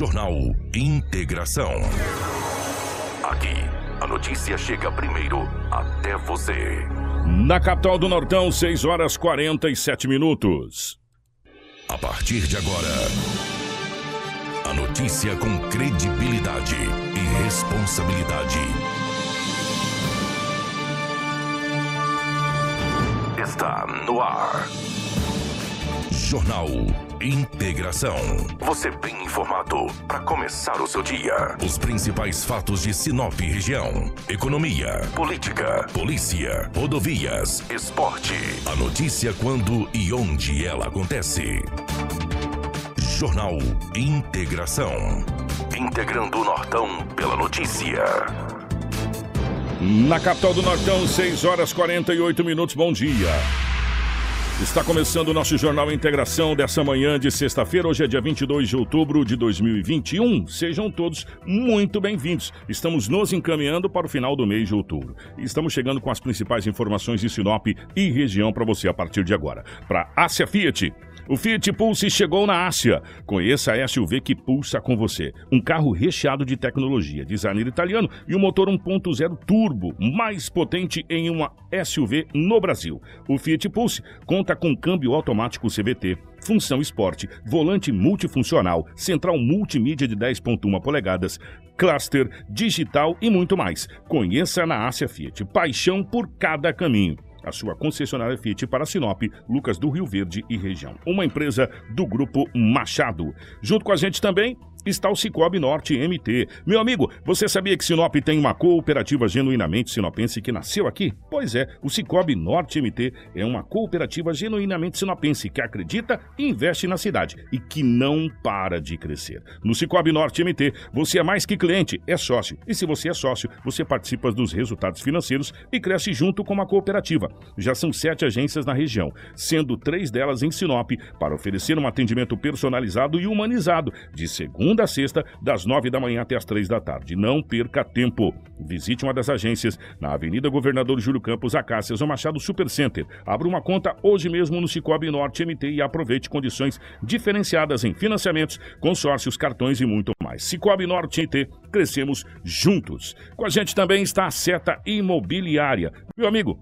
Jornal Integração. Aqui, a notícia chega primeiro até você. Na capital do Nortão, 6 horas 47 minutos. A partir de agora, a notícia com credibilidade e responsabilidade. Está no ar. Jornal Integração. Você bem informado para começar o seu dia. Os principais fatos de Sinop região: economia, política, polícia, rodovias, esporte. A notícia quando e onde ela acontece. Jornal Integração. Integrando o Nortão pela notícia. Na capital do Nortão, 6 horas 48 minutos. Bom dia. Está começando o nosso Jornal Integração dessa manhã de sexta-feira. Hoje é dia 22 de outubro de 2021. Sejam todos muito bem-vindos. Estamos nos encaminhando para o final do mês de outubro. Estamos chegando com as principais informações de Sinop e região para você a partir de agora. Para Ásia Fiat. O Fiat Pulse chegou na Ásia. Conheça a SUV que pulsa com você. Um carro recheado de tecnologia, designer italiano e um motor 1.0 turbo, mais potente em uma SUV no Brasil. O Fiat Pulse conta com câmbio automático CVT, função esporte, volante multifuncional, central multimídia de 10.1 polegadas, cluster, digital e muito mais. Conheça na Ásia Fiat. Paixão por cada caminho a sua concessionária Fiat para Sinop, Lucas do Rio Verde e região. Uma empresa do Grupo Machado. Junto com a gente também, está o Cicobi Norte MT. Meu amigo, você sabia que Sinop tem uma cooperativa genuinamente sinopense que nasceu aqui? Pois é, o Cicobi Norte MT é uma cooperativa genuinamente sinopense que acredita e investe na cidade e que não para de crescer. No Cicobi Norte MT, você é mais que cliente, é sócio. E se você é sócio, você participa dos resultados financeiros e cresce junto com a cooperativa. Já são sete agências na região, sendo três delas em Sinop, para oferecer um atendimento personalizado e humanizado, de segunda segunda a sexta, das nove da manhã até as três da tarde. Não perca tempo. Visite uma das agências na Avenida Governador Júlio Campos, Acácias, ou Machado Supercenter. Abra uma conta hoje mesmo no Cicobi Norte MT e aproveite condições diferenciadas em financiamentos, consórcios, cartões e muito mais. Cicobi Norte MT, crescemos juntos. Com a gente também está a Seta Imobiliária. Meu amigo,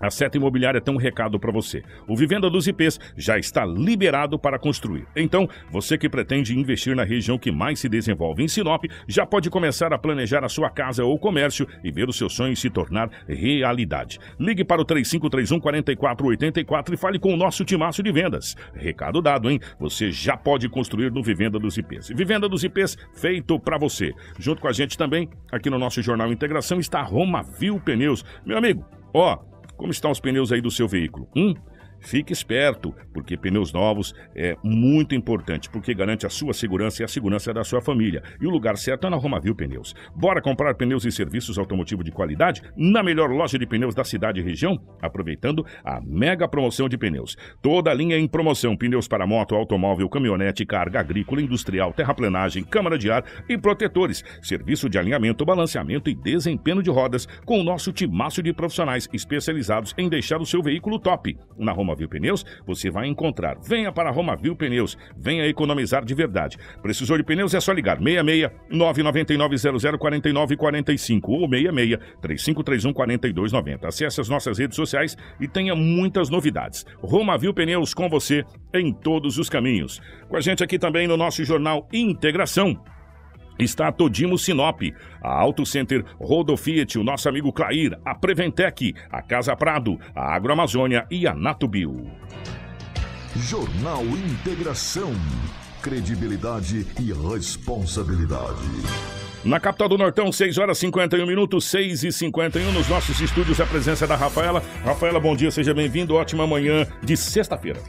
a Seta Imobiliária tem um recado para você. O Vivenda dos IPs já está liberado para construir. Então, você que pretende investir na região que mais se desenvolve em Sinop, já pode começar a planejar a sua casa ou comércio e ver o seu sonho se tornar realidade. Ligue para o 3531 4484 e fale com o nosso timaço de vendas. Recado dado, hein? Você já pode construir no Vivenda dos IPs. Vivenda dos IPs feito para você. Junto com a gente também, aqui no nosso Jornal Integração, está Roma Viu Pneus. Meu amigo, ó, como estão os pneus aí do seu veículo? Hum? Fique esperto, porque pneus novos é muito importante, porque garante a sua segurança e a segurança da sua família. E o lugar certo é na Romavil Pneus. Bora comprar pneus e serviços automotivos de qualidade na melhor loja de pneus da cidade e região, aproveitando a mega promoção de pneus. Toda a linha em promoção: pneus para moto, automóvel, caminhonete, carga agrícola, industrial, terraplenagem, câmara de ar e protetores. Serviço de alinhamento, balanceamento e desempenho de rodas com o nosso timaço de profissionais especializados em deixar o seu veículo top. Na Roma Romavil Pneus, você vai encontrar. Venha para Romavil Pneus, venha economizar de verdade. Precisou de pneus é só ligar 66 999 00 49 45 ou 66 3531 4290. Acesse as nossas redes sociais e tenha muitas novidades. Romavil Pneus com você em todos os caminhos. Com a gente aqui também no nosso jornal Integração está a Todimo Sinop, a Auto Center Rodofiat, o nosso amigo Clair, a Preventec, a Casa Prado, a Agroamazônia e a Natubio. Jornal Integração. Credibilidade e responsabilidade. Na capital do Nortão, 6 horas 51 minutos, 6 e 51 nos nossos estúdios, a presença da Rafaela. Rafaela, bom dia, seja bem-vindo. Ótima manhã de sexta-feira.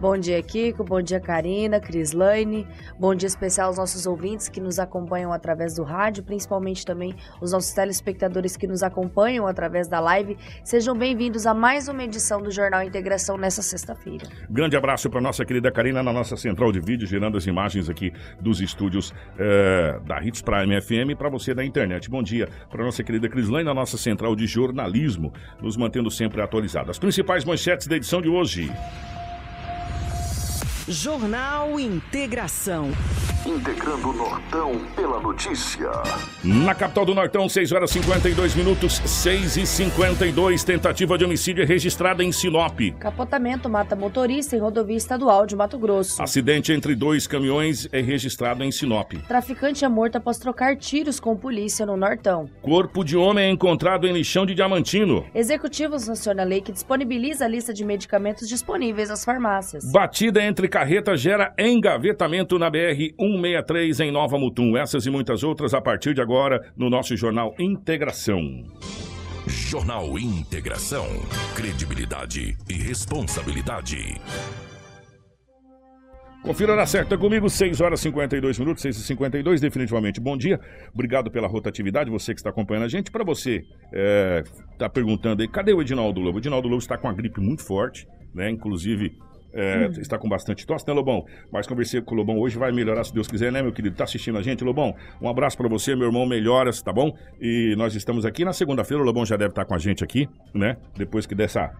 Bom dia, Kiko. Bom dia, Karina, Crislaine. Bom dia especial aos nossos ouvintes que nos acompanham através do rádio, principalmente também os nossos telespectadores que nos acompanham através da live. Sejam bem-vindos a mais uma edição do Jornal Integração nessa sexta-feira. Grande abraço para nossa querida Karina na nossa central de vídeo, gerando as imagens aqui dos estúdios é, da Hits Prime FM para você da internet. Bom dia para nossa querida Crislaine na nossa central de jornalismo, nos mantendo sempre atualizados. As principais manchetes da edição de hoje. Jornal Integração. integrando o Nortão pela notícia. Na capital do Nortão, 6 horas 52 minutos, 6 e 52. Tentativa de homicídio registrada em Sinop. Capotamento mata motorista em rodovia estadual de Mato Grosso. Acidente entre dois caminhões é registrado em Sinop. Traficante é morto após trocar tiros com polícia no Nortão. Corpo de homem é encontrado em lixão de Diamantino. Executivo sanciona a lei que disponibiliza a lista de medicamentos disponíveis às farmácias. Batida entre carreta gera engavetamento na BR 163 em Nova Mutum. Essas e muitas outras a partir de agora no nosso jornal Integração. Jornal Integração. Credibilidade e responsabilidade. Confira na certa comigo, 6 horas e 52 minutos, 6 e 52 definitivamente. Bom dia, obrigado pela rotatividade, você que está acompanhando a gente. Para você é, tá perguntando aí, cadê o Edinaldo Lobo? O Edinaldo Lobo está com uma gripe muito forte, né? Inclusive, é, está com bastante tosse, né, Lobão? Mas conversei com o Lobão hoje, vai melhorar se Deus quiser, né, meu querido? Tá assistindo a gente, Lobão? Um abraço para você, meu irmão, melhoras, tá bom? E nós estamos aqui na segunda-feira, o Lobão já deve estar com a gente aqui, né? Depois que dessa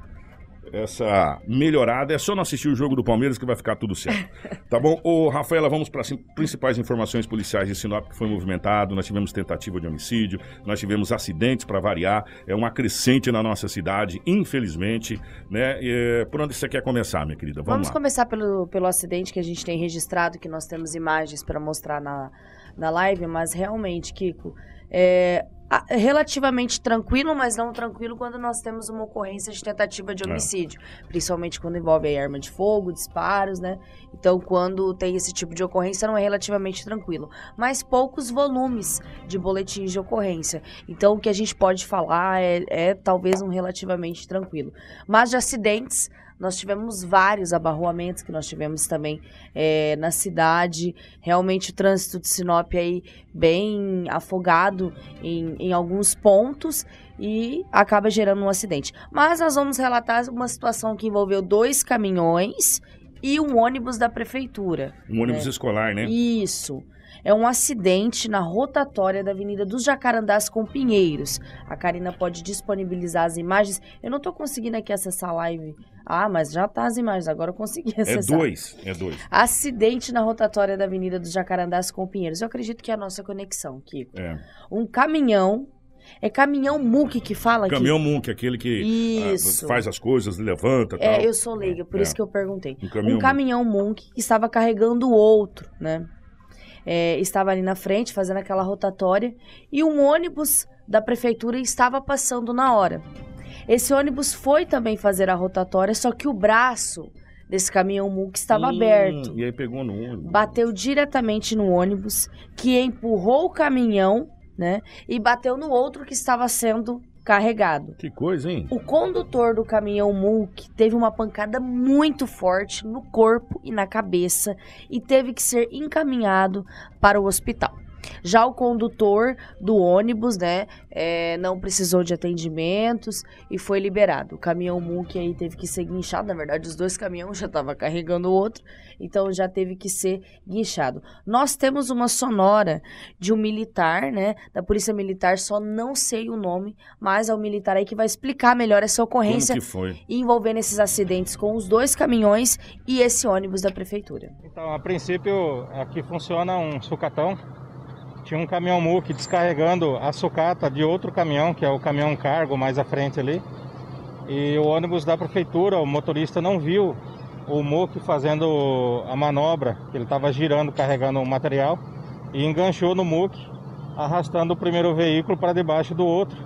essa melhorada. É só não assistir o jogo do Palmeiras que vai ficar tudo certo. Tá bom? Ô, Rafaela, vamos para as principais informações policiais de Sinop que foi movimentado. Nós tivemos tentativa de homicídio, nós tivemos acidentes para variar. É uma crescente na nossa cidade, infelizmente. Né? E, por onde você quer começar, minha querida? Vamos, Vamos começar pelo, pelo acidente que a gente tem registrado, que nós temos imagens para mostrar na, na live, mas realmente, Kiko, é relativamente tranquilo, mas não tranquilo quando nós temos uma ocorrência de tentativa de É. homicídio, principalmente quando envolve aí arma de fogo, disparos, né? Então, quando tem esse tipo de ocorrência, não é relativamente tranquilo, mas poucos volumes de boletins de ocorrência. Então, o que a gente pode falar é, é talvez um relativamente tranquilo. Mas de acidentes, nós tivemos vários abarroamentos que nós tivemos também é, na cidade. Realmente o trânsito de Sinop aí bem afogado em, em alguns pontos e acaba gerando um acidente. Mas nós vamos relatar uma situação que envolveu dois caminhões e um ônibus da prefeitura. Um ônibus É. escolar, né? Isso. É um acidente na rotatória da Avenida dos Jacarandás com Pinheiros. A Karina pode disponibilizar as imagens. Eu não tô conseguindo aqui acessar a live. Ah, mas já tá as imagens, agora eu consegui É acessar. dois, é dois. Acidente na rotatória da Avenida dos Jacarandás com Pinheiros. Eu acredito que é a nossa conexão, Kiko. É. Um caminhão. É caminhão MUC que fala aqui. Caminhão Munk, aquele que ah, faz as coisas, levanta e tal. É, eu sou leiga, por É. isso que eu perguntei. Um caminhão um caminhão Munk estava carregando o outro, né? É, estava ali na frente, fazendo aquela rotatória, e um ônibus da prefeitura estava passando na hora. Esse ônibus foi também fazer a rotatória, só que o braço desse caminhão Munk estava Hum, aberto. E aí pegou no ônibus. Bateu diretamente no ônibus, que empurrou o caminhão, né? E bateu no outro que estava sendo carregado. Que coisa, hein? O condutor do caminhão Mulk teve uma pancada muito forte no corpo e na cabeça e teve que ser encaminhado para o hospital. Já o condutor do ônibus, né, é, não precisou de atendimentos e foi liberado. O caminhão Mulk aí teve que ser guinchado, na verdade os dois caminhões já estavam carregando o outro, então já teve que ser guinchado. Nós temos uma sonora de um militar, né, da Polícia Militar, só não sei o nome, mas é o militar aí que vai explicar melhor essa ocorrência que foi? envolvendo esses acidentes com os dois caminhões e esse ônibus da prefeitura. Então, a princípio, aqui funciona um sucatão. Tinha um caminhão MUC descarregando a sucata de outro caminhão, que é o caminhão cargo mais à frente ali. E o ônibus da prefeitura, o motorista não viu o MUC fazendo a manobra, ele estava girando, carregando o material, e enganchou no MUC, arrastando o primeiro veículo para debaixo do outro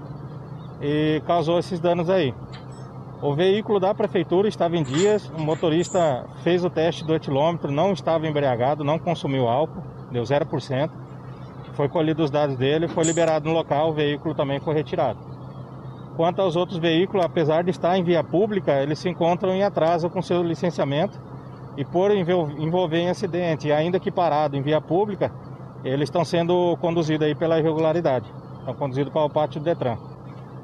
e causou esses danos aí. O veículo da prefeitura estava em dias, o motorista fez o teste do etilômetro, não estava embriagado, não consumiu álcool, deu 0%. Foi colhido os dados dele, foi liberado no local, o veículo também foi retirado. Quanto aos outros veículos, apesar de estar em via pública, eles se encontram em atraso com seu licenciamento e por envol- envolver em acidente, e ainda que parado em via pública, eles estão sendo conduzidos aí pela irregularidade. Estão conduzidos para o pátio do Detran.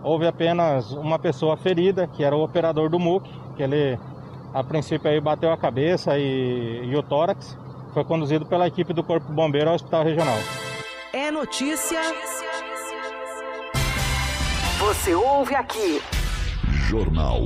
Houve apenas uma pessoa ferida, que era o operador do MUC, que ele a princípio aí bateu a cabeça e, e o tórax. Foi conduzido pela equipe do Corpo Bombeiro ao Hospital Regional. É notícia. Você ouve aqui. Jornal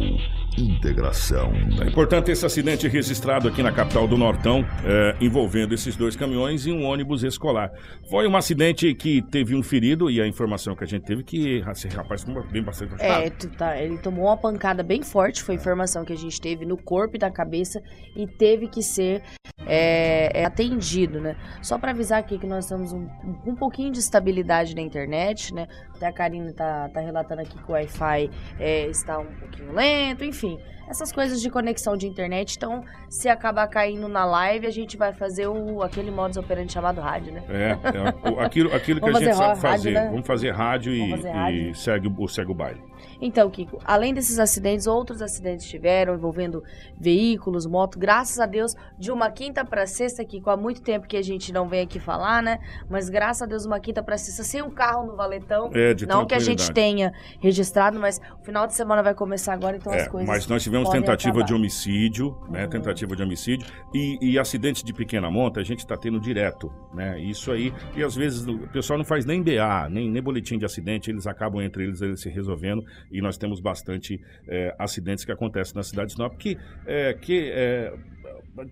Integração. É importante esse acidente registrado aqui na capital do Nortão, é, envolvendo esses dois caminhões e um ônibus escolar. Foi um acidente que teve um ferido e a informação que a gente teve que esse rapaz ficou bem bastante machucado. É, tá, ele tomou uma pancada bem forte, foi a informação que a gente teve no corpo e na cabeça e teve que ser é, é, atendido, né? Só para avisar aqui que nós temos um, um, pouquinho de estabilidade na internet, né? Até a Karine tá, tá relatando aqui que o Wi-Fi é, está um pouquinho lento, enfim See. Essas coisas de conexão de internet. Então, se acabar caindo na live, a gente vai fazer o, aquele modus operandi chamado rádio, né? É, é aquilo, aquilo que a gente sabe fazer. Rádio, né? Vamos fazer rádio, Vamos e, fazer rádio. e, segue, o, segue o baile. Então, Kiko, além desses acidentes, outros acidentes tiveram envolvendo veículos, moto. Graças a Deus, de uma quinta para sexta, Kiko, há muito tempo que a gente não vem aqui falar, né? Mas graças a Deus, uma quinta para sexta, sem um carro no valetão. É, de Não que a gente tenha registrado, mas o final de semana vai começar agora, então é, as coisas. Mas nós tivemos tentativa acabar. de homicídio, né? Uhum. Tentativa de homicídio e, e acidentes de pequena monta, a gente está tendo direto, né? Isso aí, e às vezes o pessoal não faz nem BA, nem, nem boletim de acidente, eles acabam entre eles, eles se resolvendo e nós temos bastante é, acidentes que acontecem na cidade de Sinop que, é, que é,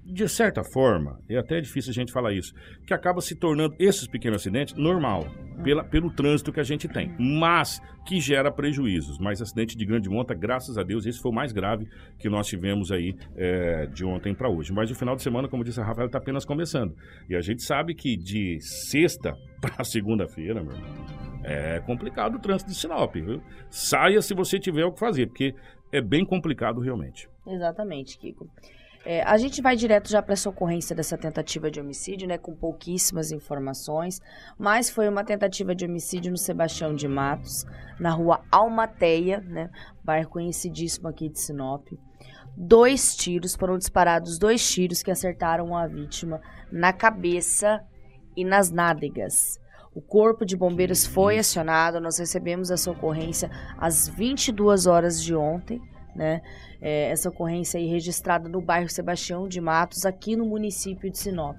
de certa forma, é até difícil a gente falar isso, que acaba se tornando esses pequenos acidentes normal, pela, pelo trânsito que a gente tem, mas que gera prejuízos. Mas acidente de grande monta, graças a Deus, esse foi o mais grave que nós tivemos aí é, de ontem para hoje. Mas o final de semana, como disse a Rafael, está apenas começando. E a gente sabe que de sexta para segunda-feira, meu irmão, é complicado o trânsito de Sinop, viu? Saia se você tiver o que fazer, porque é bem complicado realmente. Exatamente, Kiko. É, a gente vai direto já para essa ocorrência dessa tentativa de homicídio, né, com pouquíssimas informações, mas foi uma tentativa de homicídio no Sebastião de Matos, na rua Almateia, né, bairro conhecidíssimo aqui de Sinop. Dois tiros, foram disparados dois tiros que acertaram a vítima na cabeça e nas nádegas. O corpo de bombeiros foi acionado, nós recebemos essa ocorrência às 22 horas de ontem, né? É, essa ocorrência aí registrada no bairro Sebastião de Matos, aqui no município de Sinop.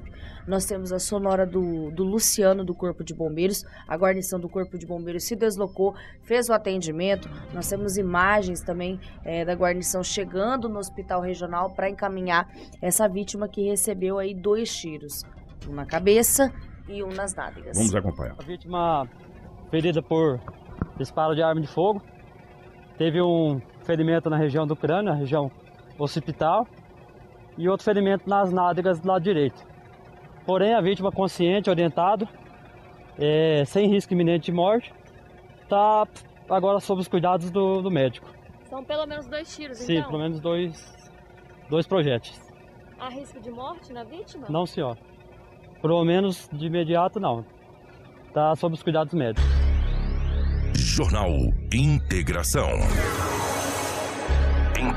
Nós temos a sonora do, do Luciano do Corpo de Bombeiros, a guarnição do Corpo de Bombeiros se deslocou, fez o atendimento. Nós temos imagens também é, da guarnição chegando no hospital regional para encaminhar essa vítima que recebeu aí dois tiros, um na cabeça e um nas nádegas. Vamos acompanhar. A vítima ferida por disparo de arma de fogo, teve um ferimento na região do crânio, na região occipital, e outro ferimento nas nádegas do lado direito. Porém, a vítima consciente, orientado, é, sem risco iminente de morte, está agora sob os cuidados do, do, médico. São pelo menos dois tiros, Sim, então? Sim, pelo menos dois, dois projéteis. Há risco de morte na vítima? Não, senhor. Pelo menos de imediato, não. Está sob os cuidados médicos. Jornal Integração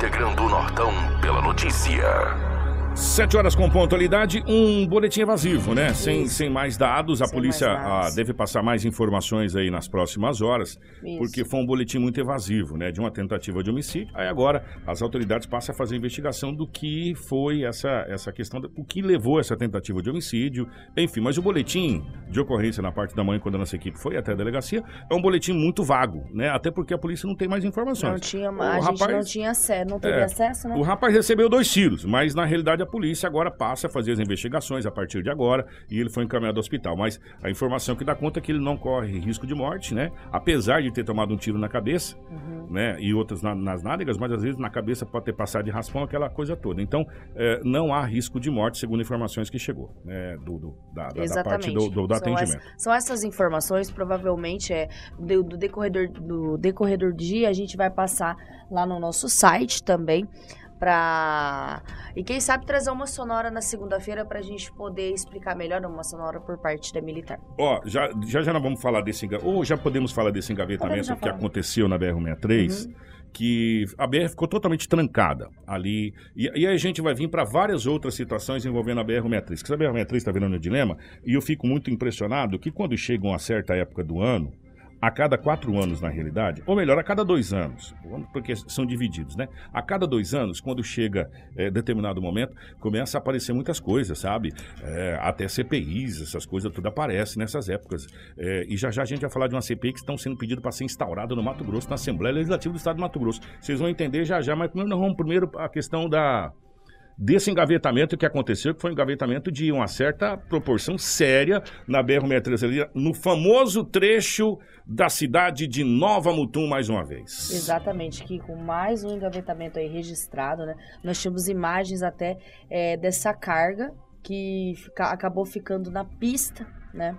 integrando o Nortão pela notícia. Sete horas com pontualidade, um boletim evasivo, né? Sem, sem mais dados, a sem polícia ah, deve passar mais informações aí nas próximas horas, Isso. porque foi um boletim muito evasivo, né? De uma tentativa de homicídio. Aí agora as autoridades passam a fazer a investigação do que foi essa, essa questão, do, o que levou essa tentativa de homicídio, enfim. Mas o boletim de ocorrência na parte da manhã, quando a nossa equipe foi até a delegacia, é um boletim muito vago, né? Até porque a polícia não tem mais informações. Não tinha, o a rapaz, gente não tinha acesso, não teve é, acesso, né? O rapaz recebeu dois tiros, mas na realidade a polícia agora passa a fazer as investigações a partir de agora e ele foi encaminhado ao hospital. Mas a informação que dá conta é que ele não corre risco de morte, né? Apesar de ter tomado um tiro na cabeça, uhum. né? E outras na, nas nádegas, mas às vezes na cabeça pode ter passado de raspão, aquela coisa toda. Então, é, não há risco de morte, segundo informações que chegou, né? Do, do da, da, parte do, do, do atendimento. Essa, são essas informações, provavelmente, é do, do, decorredor, do decorredor dia, a gente vai passar lá no nosso site também para e quem sabe trazer uma sonora na segunda-feira para a gente poder explicar melhor uma sonora por parte da militar. Ó, oh, já, já já nós vamos falar desse ou já podemos falar desse engavetamento que aconteceu na BR-63. Uhum. Que a BR ficou totalmente trancada ali. E, e aí a gente vai vir para várias outras situações envolvendo a BR-63. Que a BR-63 está virando um dilema. E eu fico muito impressionado que quando chega uma certa época do ano, a cada quatro anos, na realidade, ou melhor, a cada dois anos, porque são divididos, né? A cada dois anos, quando chega é, determinado momento, começa a aparecer muitas coisas, sabe? É, até CPIs, essas coisas tudo aparecem nessas épocas. É, e já já a gente vai falar de uma CPI que estão sendo pedido para ser instaurada no Mato Grosso, na Assembleia Legislativa do Estado do Mato Grosso. Vocês vão entender já já, mas primeiro nós vamos primeiro a questão da desse engavetamento que aconteceu, que foi um engavetamento de uma certa proporção séria na BR-63 ali, no famoso trecho da cidade de Nova Mutum, mais uma vez. Exatamente, que com mais um engavetamento aí registrado, né? Nós tínhamos imagens até é, dessa carga que fica- acabou ficando na pista, né?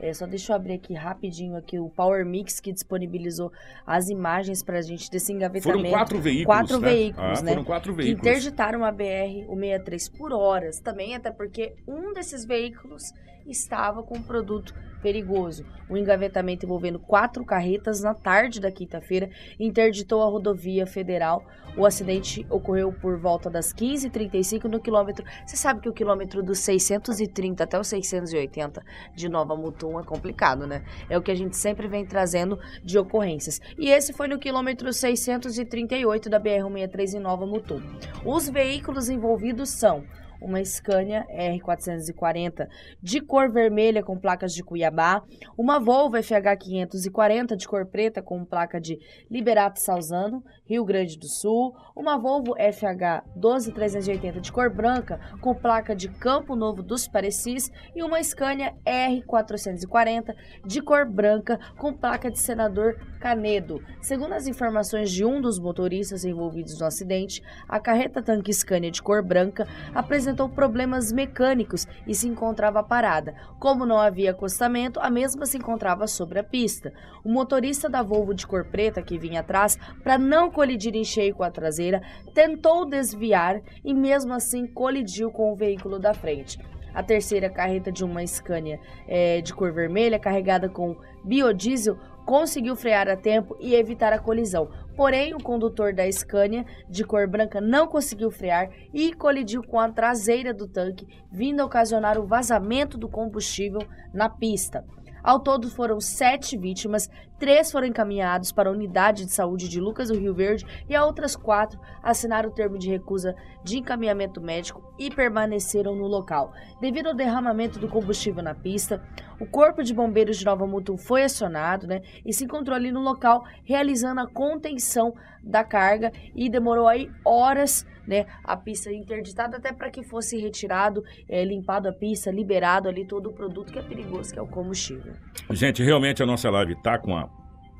É, só deixa eu abrir aqui rapidinho aqui o Power Mix que disponibilizou as imagens pra gente desse engavetamento. Foram quatro veículos, Quatro né? veículos, Ah, né? Foram quatro que veículos. interditaram a BR-163 por horas também, até porque um desses veículos estava com um produto perigoso. O engavetamento envolvendo quatro carretas na tarde da quinta-feira interditou a rodovia federal. O acidente ocorreu por volta das 15h35 no quilômetro. Você sabe que o quilômetro dos 630 até os 680 de Nova Mutum é complicado, né? É o que a gente sempre vem trazendo de ocorrências. E esse foi no quilômetro 638 da BR-163 em Nova Mutum. Os veículos envolvidos são uma Scania R440 de cor vermelha com placas de Cuiabá, uma Volvo FH 540 de cor preta com placa de Liberato Salzano, Rio Grande do Sul, uma Volvo FH 12380 de cor branca com placa de Campo Novo dos Parecis e uma Scania R440 de cor branca com placa de Senador Canedo. Segundo as informações de um dos motoristas envolvidos no acidente, a carreta tanque Scania de cor branca apresentou problemas mecânicos e se encontrava parada. Como não havia acostamento, a mesma se encontrava sobre a pista. O motorista da Volvo de cor preta que vinha atrás, para não colidir em cheio com a traseira, tentou desviar e mesmo assim colidiu com o veículo da frente. A terceira carreta de uma Scania eh, de cor vermelha, carregada com biodiesel, conseguiu frear a tempo e evitar a colisão. Porém, o condutor da Scania, de cor branca, não conseguiu frear e colidiu com a traseira do tanque, vindo a ocasionar o vazamento do combustível na pista. Ao todo foram sete vítimas, três foram encaminhados para a unidade de saúde de Lucas do Rio Verde e as outras quatro assinaram o termo de recusa de encaminhamento médico e permaneceram no local. Devido ao derramamento do combustível na pista, o Corpo de Bombeiros de Nova Mutum foi acionado né, e se encontrou ali no local realizando a contenção da carga e demorou aí horas né, a pista interditada até para que fosse retirado, eh, limpado a pista, liberado ali todo o produto que é perigoso, que é o combustível. Gente, realmente a nossa live tá com a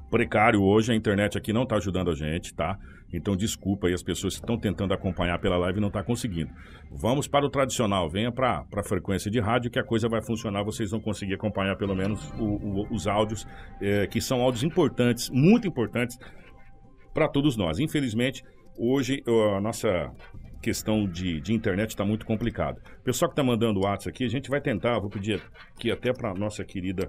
precário hoje, a internet aqui não tá ajudando a gente, tá? Então desculpa aí as pessoas que estão tentando acompanhar pela live e não tá conseguindo. Vamos para o tradicional, venha para a frequência de rádio que a coisa vai funcionar, vocês vão conseguir acompanhar pelo menos o- o- os áudios, eh, que são áudios importantes, muito importantes para todos nós. Infelizmente, hoje a nossa questão de, de internet está muito complicada. O pessoal que está mandando o WhatsApp aqui, a gente vai tentar, vou pedir aqui até para nossa querida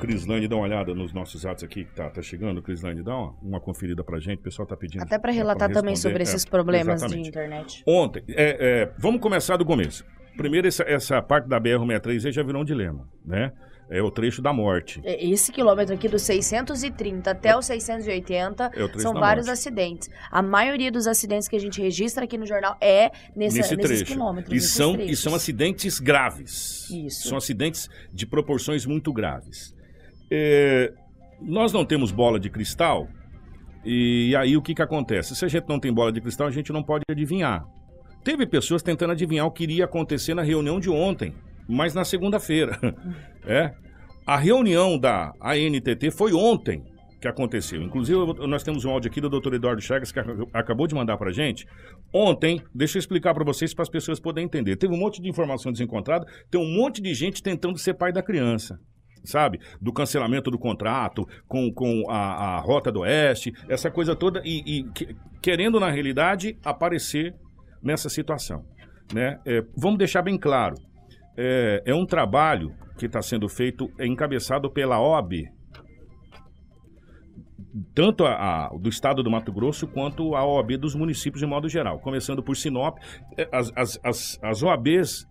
Crislane dar uma olhada nos nossos atos aqui que tá, tá chegando. Crislane, dá uma, uma conferida pra gente. O pessoal tá pedindo. Até para é, relatar também responder. sobre É, esses problemas de exatamente. internet. Ontem, é, é, vamos começar do começo. Primeiro, essa, essa parte da BR-163 aí já virou um dilema, né? É o trecho da morte. É, Esse quilômetro aqui, dos 630 até os 680, É são vários morte. acidentes. A maioria dos acidentes que a gente registra aqui no jornal é nessa, nesse nesses trecho. quilômetros. E são, e são acidentes graves. Isso. São acidentes de proporções muito graves. É, nós não temos bola de cristal, e aí o que, que acontece? Se a gente não tem bola de cristal, a gente não pode adivinhar. Teve pessoas tentando adivinhar o que iria acontecer na reunião de ontem, mas na segunda-feira. é. A reunião da ANTT foi ontem que aconteceu. Inclusive, nós temos um áudio aqui do Dr. Eduardo Chagas que ac- acabou de mandar pra gente. Ontem, deixa eu explicar para vocês, para as pessoas poderem entender. Teve um monte de informação desencontrada, tem um monte de gente tentando ser pai da criança. Sabe? Do cancelamento do contrato com, com a, a Rota do Oeste, essa coisa toda, e, e que- querendo, na realidade, aparecer nessa situação. Né? É, vamos deixar bem claro: é, é um trabalho que está sendo feito, é encabeçado pela OB, tanto a, a- do estado do Mato Grosso quanto a OAB dos municípios de modo geral. Começando por Sinop, eh, as, as, as, as OABs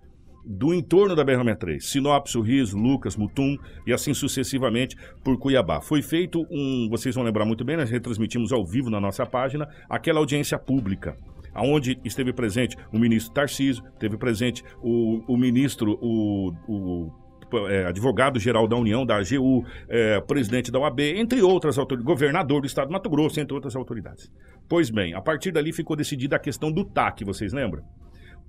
do entorno da BR-63, Sinop, Sorriso, Lucas, Mutum e assim sucessivamente por Cuiabá. Foi feito um, vocês vão lembrar muito bem, nós retransmitimos ao vivo na nossa página aquela audiência pública aonde esteve presente o ministro Tarcísio, esteve presente o, o ministro, o, o é, advogado-geral da União, da AGU, é, presidente da OAB, entre outras autoridades, governador do estado de Mato Grosso, entre outras autoridades. Pois bem, a partir dali ficou decidida a questão do TAC, vocês lembram?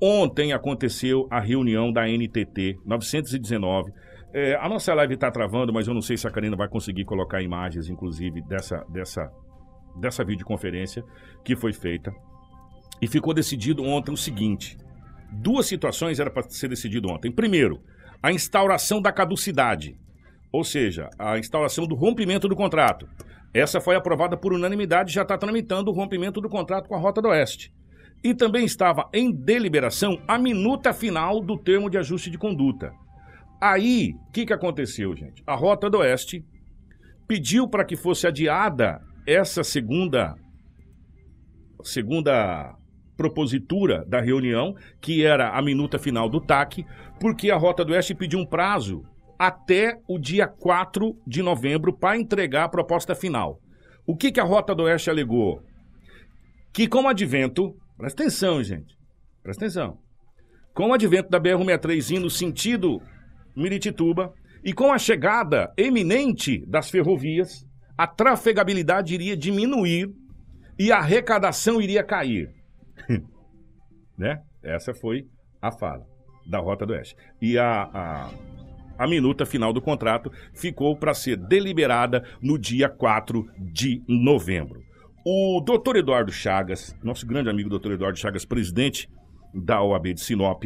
Ontem aconteceu a reunião da NTT 919. É, a nossa live está travando, mas eu não sei se a Karina vai conseguir colocar imagens, inclusive, dessa, dessa, dessa videoconferência que foi feita. E ficou decidido ontem o seguinte: duas situações era para ser decidido ontem. Primeiro, a instauração da caducidade, ou seja, a instauração do rompimento do contrato. Essa foi aprovada por unanimidade e já está tramitando o rompimento do contrato com a Rota do Oeste. E também estava em deliberação a minuta final do termo de ajuste de conduta. Aí, o que, que aconteceu, gente? A Rota do Oeste pediu para que fosse adiada essa segunda segunda propositura da reunião, que era a minuta final do TAC, porque a Rota do Oeste pediu um prazo até o dia 4 de novembro para entregar a proposta final. O que, que a Rota do Oeste alegou? Que com o advento Presta atenção, gente. Presta atenção. Com o advento da BR-163 no sentido Miritituba e com a chegada eminente das ferrovias, a trafegabilidade iria diminuir e a arrecadação iria cair. Né? Essa foi a fala da Rota do Oeste. E a, a, a minuta final do contrato ficou para ser deliberada no dia 4 de novembro. O doutor Eduardo Chagas, nosso grande amigo doutor Eduardo Chagas, presidente da OAB de Sinop,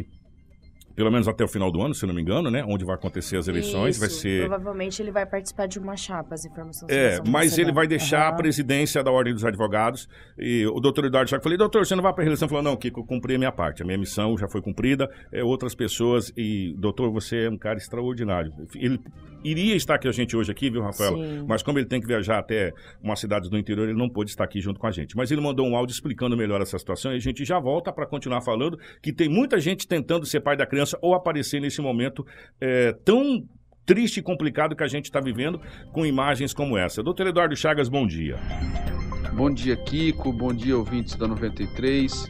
pelo menos até o final do ano, se não me engano, né? Onde vai acontecer as eleições, Isso, vai ser... Provavelmente ele vai participar de uma chapa, as informações É, mas ele vai deixar uhum. a presidência da Ordem dos Advogados. E o doutor Eduardo Chagas, falei, doutor, você não vai para a reeleição? Falou, não, Kiko, eu cumpri a minha parte, a minha missão já foi cumprida, é, outras pessoas, e doutor, você é um cara extraordinário. Ele iria estar com a gente hoje aqui, viu, Rafael? Sim. Mas como ele tem que viajar até uma cidade do interior, ele não pôde estar aqui junto com a gente. Mas ele mandou um áudio explicando melhor essa situação e a gente já volta para continuar falando que tem muita gente tentando ser pai da criança ou aparecer nesse momento é, tão triste e complicado que a gente está vivendo com imagens como essa. Doutor Eduardo Chagas, bom dia. Bom dia, Kiko. Bom dia, ouvintes da 93.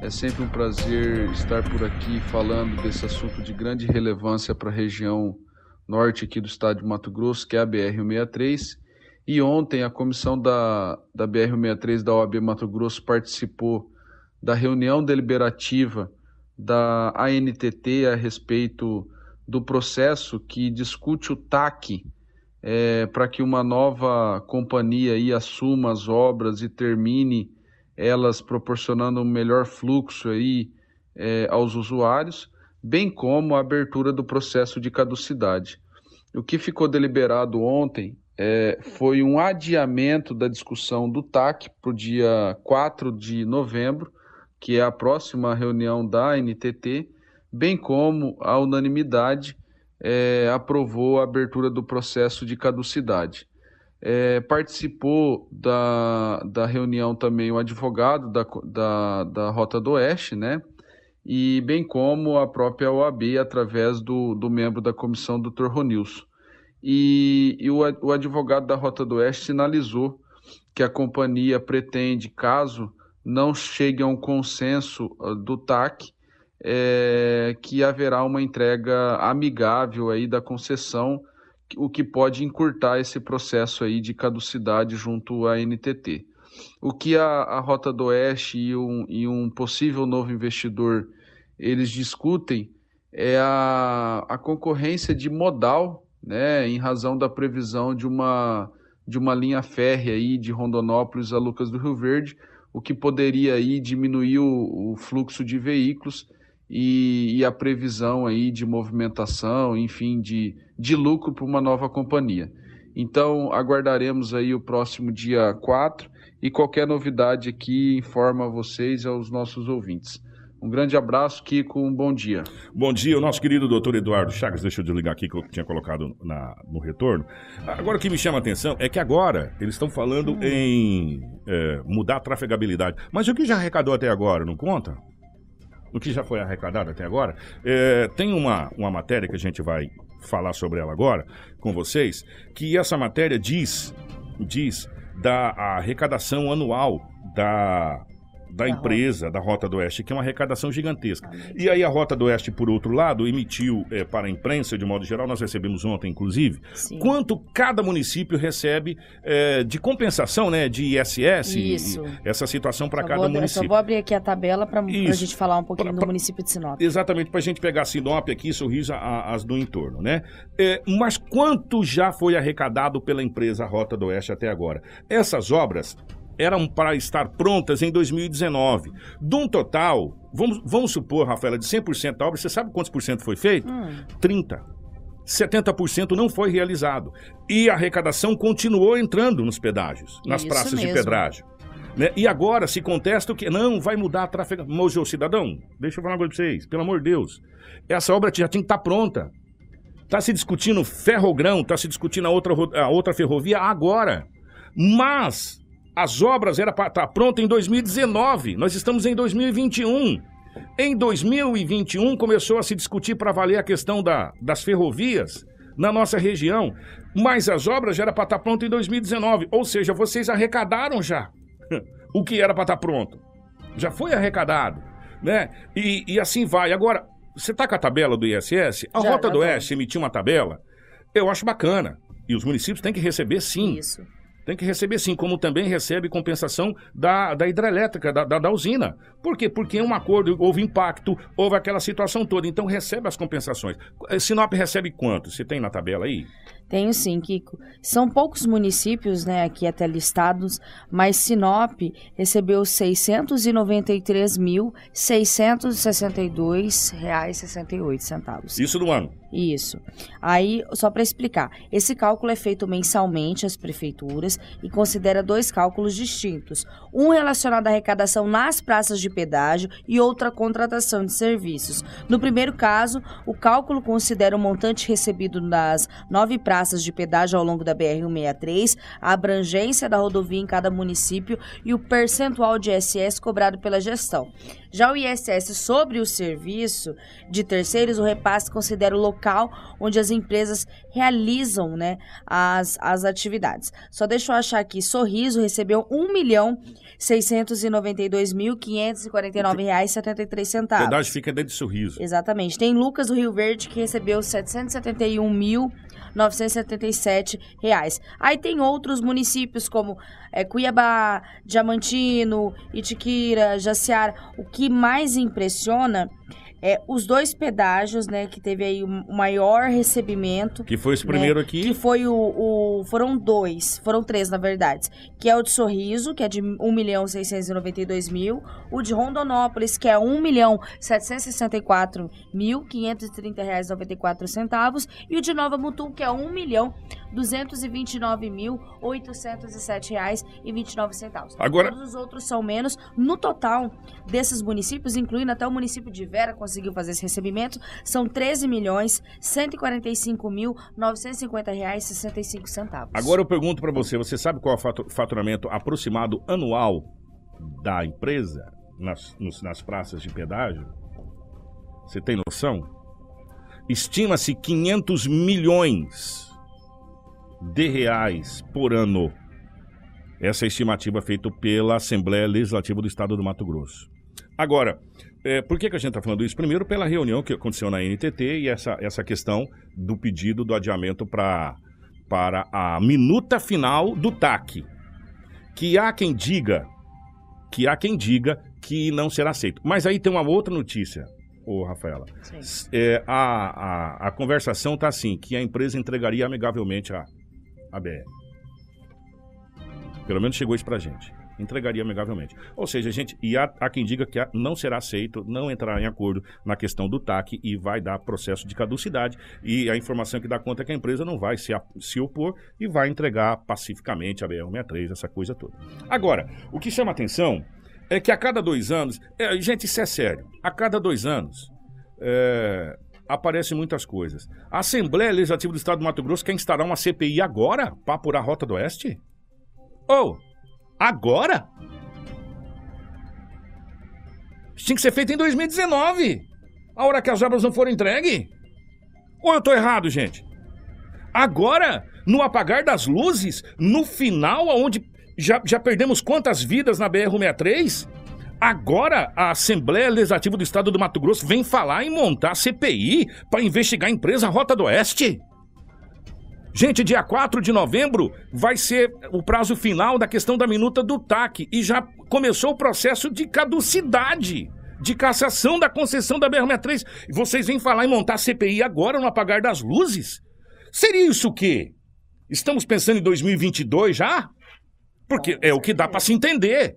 É sempre um prazer estar por aqui falando desse assunto de grande relevância para a região norte aqui do estado de Mato Grosso, que é a BR-163. E ontem a comissão da, da BR-163 da OAB Mato Grosso participou da reunião deliberativa da ANTT a respeito do processo que discute o TAC é, para que uma nova companhia aí assuma as obras e termine elas proporcionando um melhor fluxo aí é, aos usuários bem como a abertura do processo de caducidade. O que ficou deliberado ontem é, foi um adiamento da discussão do TAC para o dia 4 de novembro, que é a próxima reunião da NTT, bem como a unanimidade é, aprovou a abertura do processo de caducidade. É, participou da, da reunião também o advogado da, da, da Rota do Oeste, né? e bem como a própria OAB através do, do membro da comissão, Dr. Ronilson. E, e o, o advogado da Rota do Oeste sinalizou que a companhia pretende, caso não chegue a um consenso uh, do TAC, é, que haverá uma entrega amigável aí da concessão, o que pode encurtar esse processo aí de caducidade junto à NTT. O que a, a Rota do Oeste e um, e um possível novo investidor eles discutem é a, a concorrência de modal, né, em razão da previsão de uma, de uma linha férrea aí de Rondonópolis a Lucas do Rio Verde, o que poderia aí diminuir o, o fluxo de veículos e, e, a previsão aí de movimentação, enfim, de, de lucro para uma nova companhia. Então, aguardaremos aí o próximo dia 4 e qualquer novidade aqui informa vocês e aos nossos ouvintes. Um grande abraço, Kiko. Um bom dia. Bom dia, o nosso querido doutor Eduardo Chagas. Deixa eu desligar aqui que eu tinha colocado na, no retorno. Agora, o que me chama a atenção é que agora eles estão falando hum. em é, mudar a trafegabilidade. Mas o que já arrecadou até agora, não conta? o que já foi arrecadado até agora. É, tem uma, uma matéria que a gente vai falar sobre ela agora com vocês, que essa matéria diz, diz da arrecadação anual da da, empresa, da Rota do Oeste, que é uma arrecadação gigantesca. E aí a Rota do Oeste, por outro lado, emitiu é, para a imprensa, de modo geral, nós recebemos ontem, inclusive, Sim. quanto cada município recebe é, de compensação, né, de ISS, Isso. essa situação para cada vou, eu só município. vou abrir aqui a tabela para a gente falar um pouquinho Pra- do pra- município de Sinop. Exatamente, para a gente pegar Sinop aqui, Sorriso, a- as do entorno, né? É, mas quanto já foi arrecadado pela empresa Rota do Oeste até agora? Essas obras eram para estar prontas em 2019. De um total, vamos, vamos supor, Rafaela, de 100% da obra, você sabe quantos por cento foi feito? Hum, 30. 70% não foi realizado. E a arrecadação continuou entrando nos pedágios, nas Isso praças de mesmo. pedágio. Né? E agora se contesta o que não vai mudar a trafega. Mas, ô cidadão, deixa eu falar uma coisa pra vocês, pelo amor de Deus. Essa obra já tinha que estar pronta. Está se discutindo ferrogrão, está se discutindo a outra, a outra ferrovia agora. Mas as obras eram para estar pronta em 2019. Nós estamos em 2021. Em 2021 começou a se discutir para valer a questão da, das ferrovias na nossa região. Mas as obras já eram para estar prontas em 2019. Ou seja, vocês arrecadaram já o que era para estar pronto. Já foi arrecadado. Né? E, e assim vai. Agora, você está com a tabela do ISS? A Já, Rota já do. Oeste emitiu uma tabela. Eu acho bacana. E os municípios têm que receber sim. Isso. Tem que receber sim, como também recebe compensação da, da hidrelétrica, da, da, da usina. Por quê? Porque é um acordo, houve impacto, houve aquela situação toda. Então recebe as compensações. Eh, Sinop recebe quanto? Você tem na tabela aí? Tenho sim, Kiko. São poucos municípios, né, aqui até listados, mas Sinop recebeu 693.662 reais e 68 centavos. Isso no ano. Isso. Aí, só para explicar, esse cálculo é feito mensalmente às prefeituras e considera dois cálculos distintos. Um relacionado à arrecadação nas praças de pedágio e outra à contratação de serviços. No primeiro caso, o cálculo considera o montante recebido nas nove praças de pedágio ao longo da BR-163, a abrangência da rodovia em cada município e o percentual de ISS cobrado pela gestão. Já o ISS sobre o serviço de terceiros, o repasse considera o local onde as empresas realizam né, as, as atividades. Só deixa eu achar aqui, Sorriso recebeu R$ 1 milhão 692.549 reais e 73 O centavos. pedágio fica dentro de sorriso. Exatamente. Tem Lucas do Rio Verde que recebeu R$ 771.977 reais. Aí tem outros municípios como é, Cuiabá, Diamantino, Itiquira, Jaciara. O que mais impressiona é os dois pedágios, né, que teve aí o maior recebimento. Que foi esse né, primeiro aqui. Que foi o, o- Foram dois, foram três, na verdade. Que é o de Sorriso, que é de R$ 1 milhão 692 mil. O de Rondonópolis, que é R$ 1 milhão 764 mil 530 reais e 94 centavos. E o de Nova Mutum, que é R$ 1 milhão 229 mil 807 reais e 29 centavos. Agora- Todos os outros são menos. No total desses municípios, incluindo até o município de Vera, conseguiu fazer esse recebimento, são 13 milhões 145 mil 950 reais e 65 centavos. Agora eu pergunto para você, você sabe qual é o fatu- faturamento aproximado anual da empresa nas, nos- nas praças de pedágio? Você tem noção? Estima-se 500 milhões de reais por ano. Essa é a estimativa feita pela Assembleia Legislativa do Estado do Mato Grosso. Agora, é, por que, que a gente está falando isso? Primeiro, pela reunião que aconteceu na NTT e essa, essa questão do pedido do adiamento pra, para a minuta final do TAC. Que há quem diga, que há quem diga que não será aceito. Mas aí tem uma outra notícia, ô Rafaela. É, a, a, a conversação está assim, que a empresa entregaria amigavelmente a, a BR. Pelo menos chegou isso pra gente. Entregaria amigavelmente. Ou seja, gente, e há, há quem diga que não será aceito, não entrará em acordo na questão do TAC e vai dar processo de caducidade. E a informação que dá conta é que a empresa não vai se, se opor e vai entregar pacificamente a BR-63, essa coisa toda. Agora, o que chama atenção é que a cada dois anos. é, gente, isso é sério. A cada dois anos. é, aparecem muitas coisas. A Assembleia Legislativa do Estado do Mato Grosso quer instaurar uma CPI agora para apurar a Rota do Oeste? Ou, agora? Isso tinha que ser feito em 2019. A hora que as obras não foram entregues. Ou eu tô errado, gente? Agora, no apagar das luzes, no final, onde já, já perdemos quantas vidas na BR-163? Agora a Assembleia Legislativa do Estado do Mato Grosso vem falar em montar CPI para investigar a empresa Rota do Oeste. Gente, dia 4 de novembro vai ser o prazo final da questão da minuta do TAC e já começou o processo de caducidade, de cassação da concessão da BR-63. Vocês vêm falar em montar CPI agora no apagar das luzes? Seria isso o quê? Estamos pensando em 2022 já? Porque é o que dá para se entender,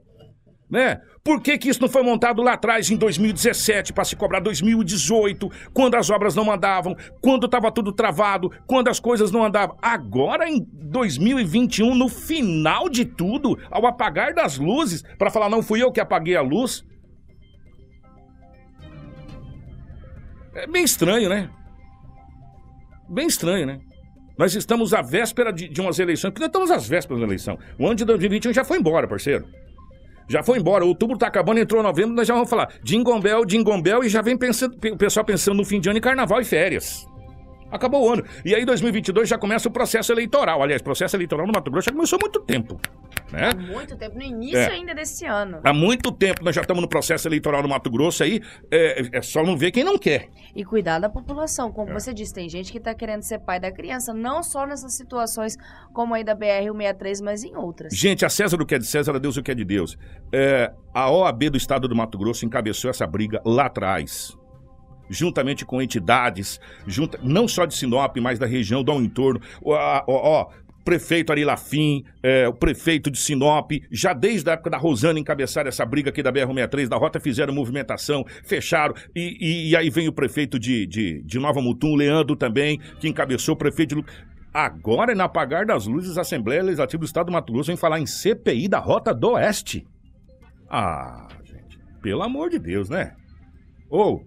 né? Por que, que isso não foi montado lá atrás, em 2017, para se cobrar 2018, quando as obras não andavam, quando estava tudo travado, quando as coisas não andavam? Agora, em 2021, no final de tudo, ao apagar das luzes, para falar, não fui eu que apaguei a luz? É bem estranho, né? Bem estranho, né? Nós estamos à véspera de, de umas eleições, porque nós estamos às vésperas da eleição. O ano de 2021 já foi embora, parceiro. Já foi embora. Outubro tá acabando, entrou novembro, nós já vamos falar Jingle Bell, e já vem pensando, o pessoal pensando no fim de ano e carnaval e férias. Acabou o ano. E aí, 2022 já começa o processo eleitoral. Aliás, processo eleitoral no Mato Grosso já começou há muito tempo. Né? Há muito tempo, no início É. ainda desse ano. Há muito tempo nós já estamos no processo eleitoral no Mato Grosso aí. É, é só não ver quem não quer. E cuidar da população. Como É. você disse, tem gente que tá querendo ser pai da criança, não só nessas situações como aí da BR-163, mas em outras. Gente, a César o que é de César, a Deus o que é de Deus. É, a OAB do Estado do Mato Grosso encabeçou essa briga lá atrás. Juntamente com entidades, junta, não só de Sinop, mas da região do entorno. Ó, ó, ó, prefeito Ari Lafim, é, o prefeito de Sinop, já desde a época da Rosana encabeçaram essa briga aqui da BR-163, da Rota, fizeram movimentação, fecharam, e, e- e aí vem o prefeito de, de, de Nova Mutum, Leandro também, que encabeçou o prefeito de... Agora, no apagar das luzes, a Assembleia Legislativa do Estado do Mato Grosso vem falar em CPI da Rota do Oeste. Ah, gente, pelo amor de Deus, né? Ou,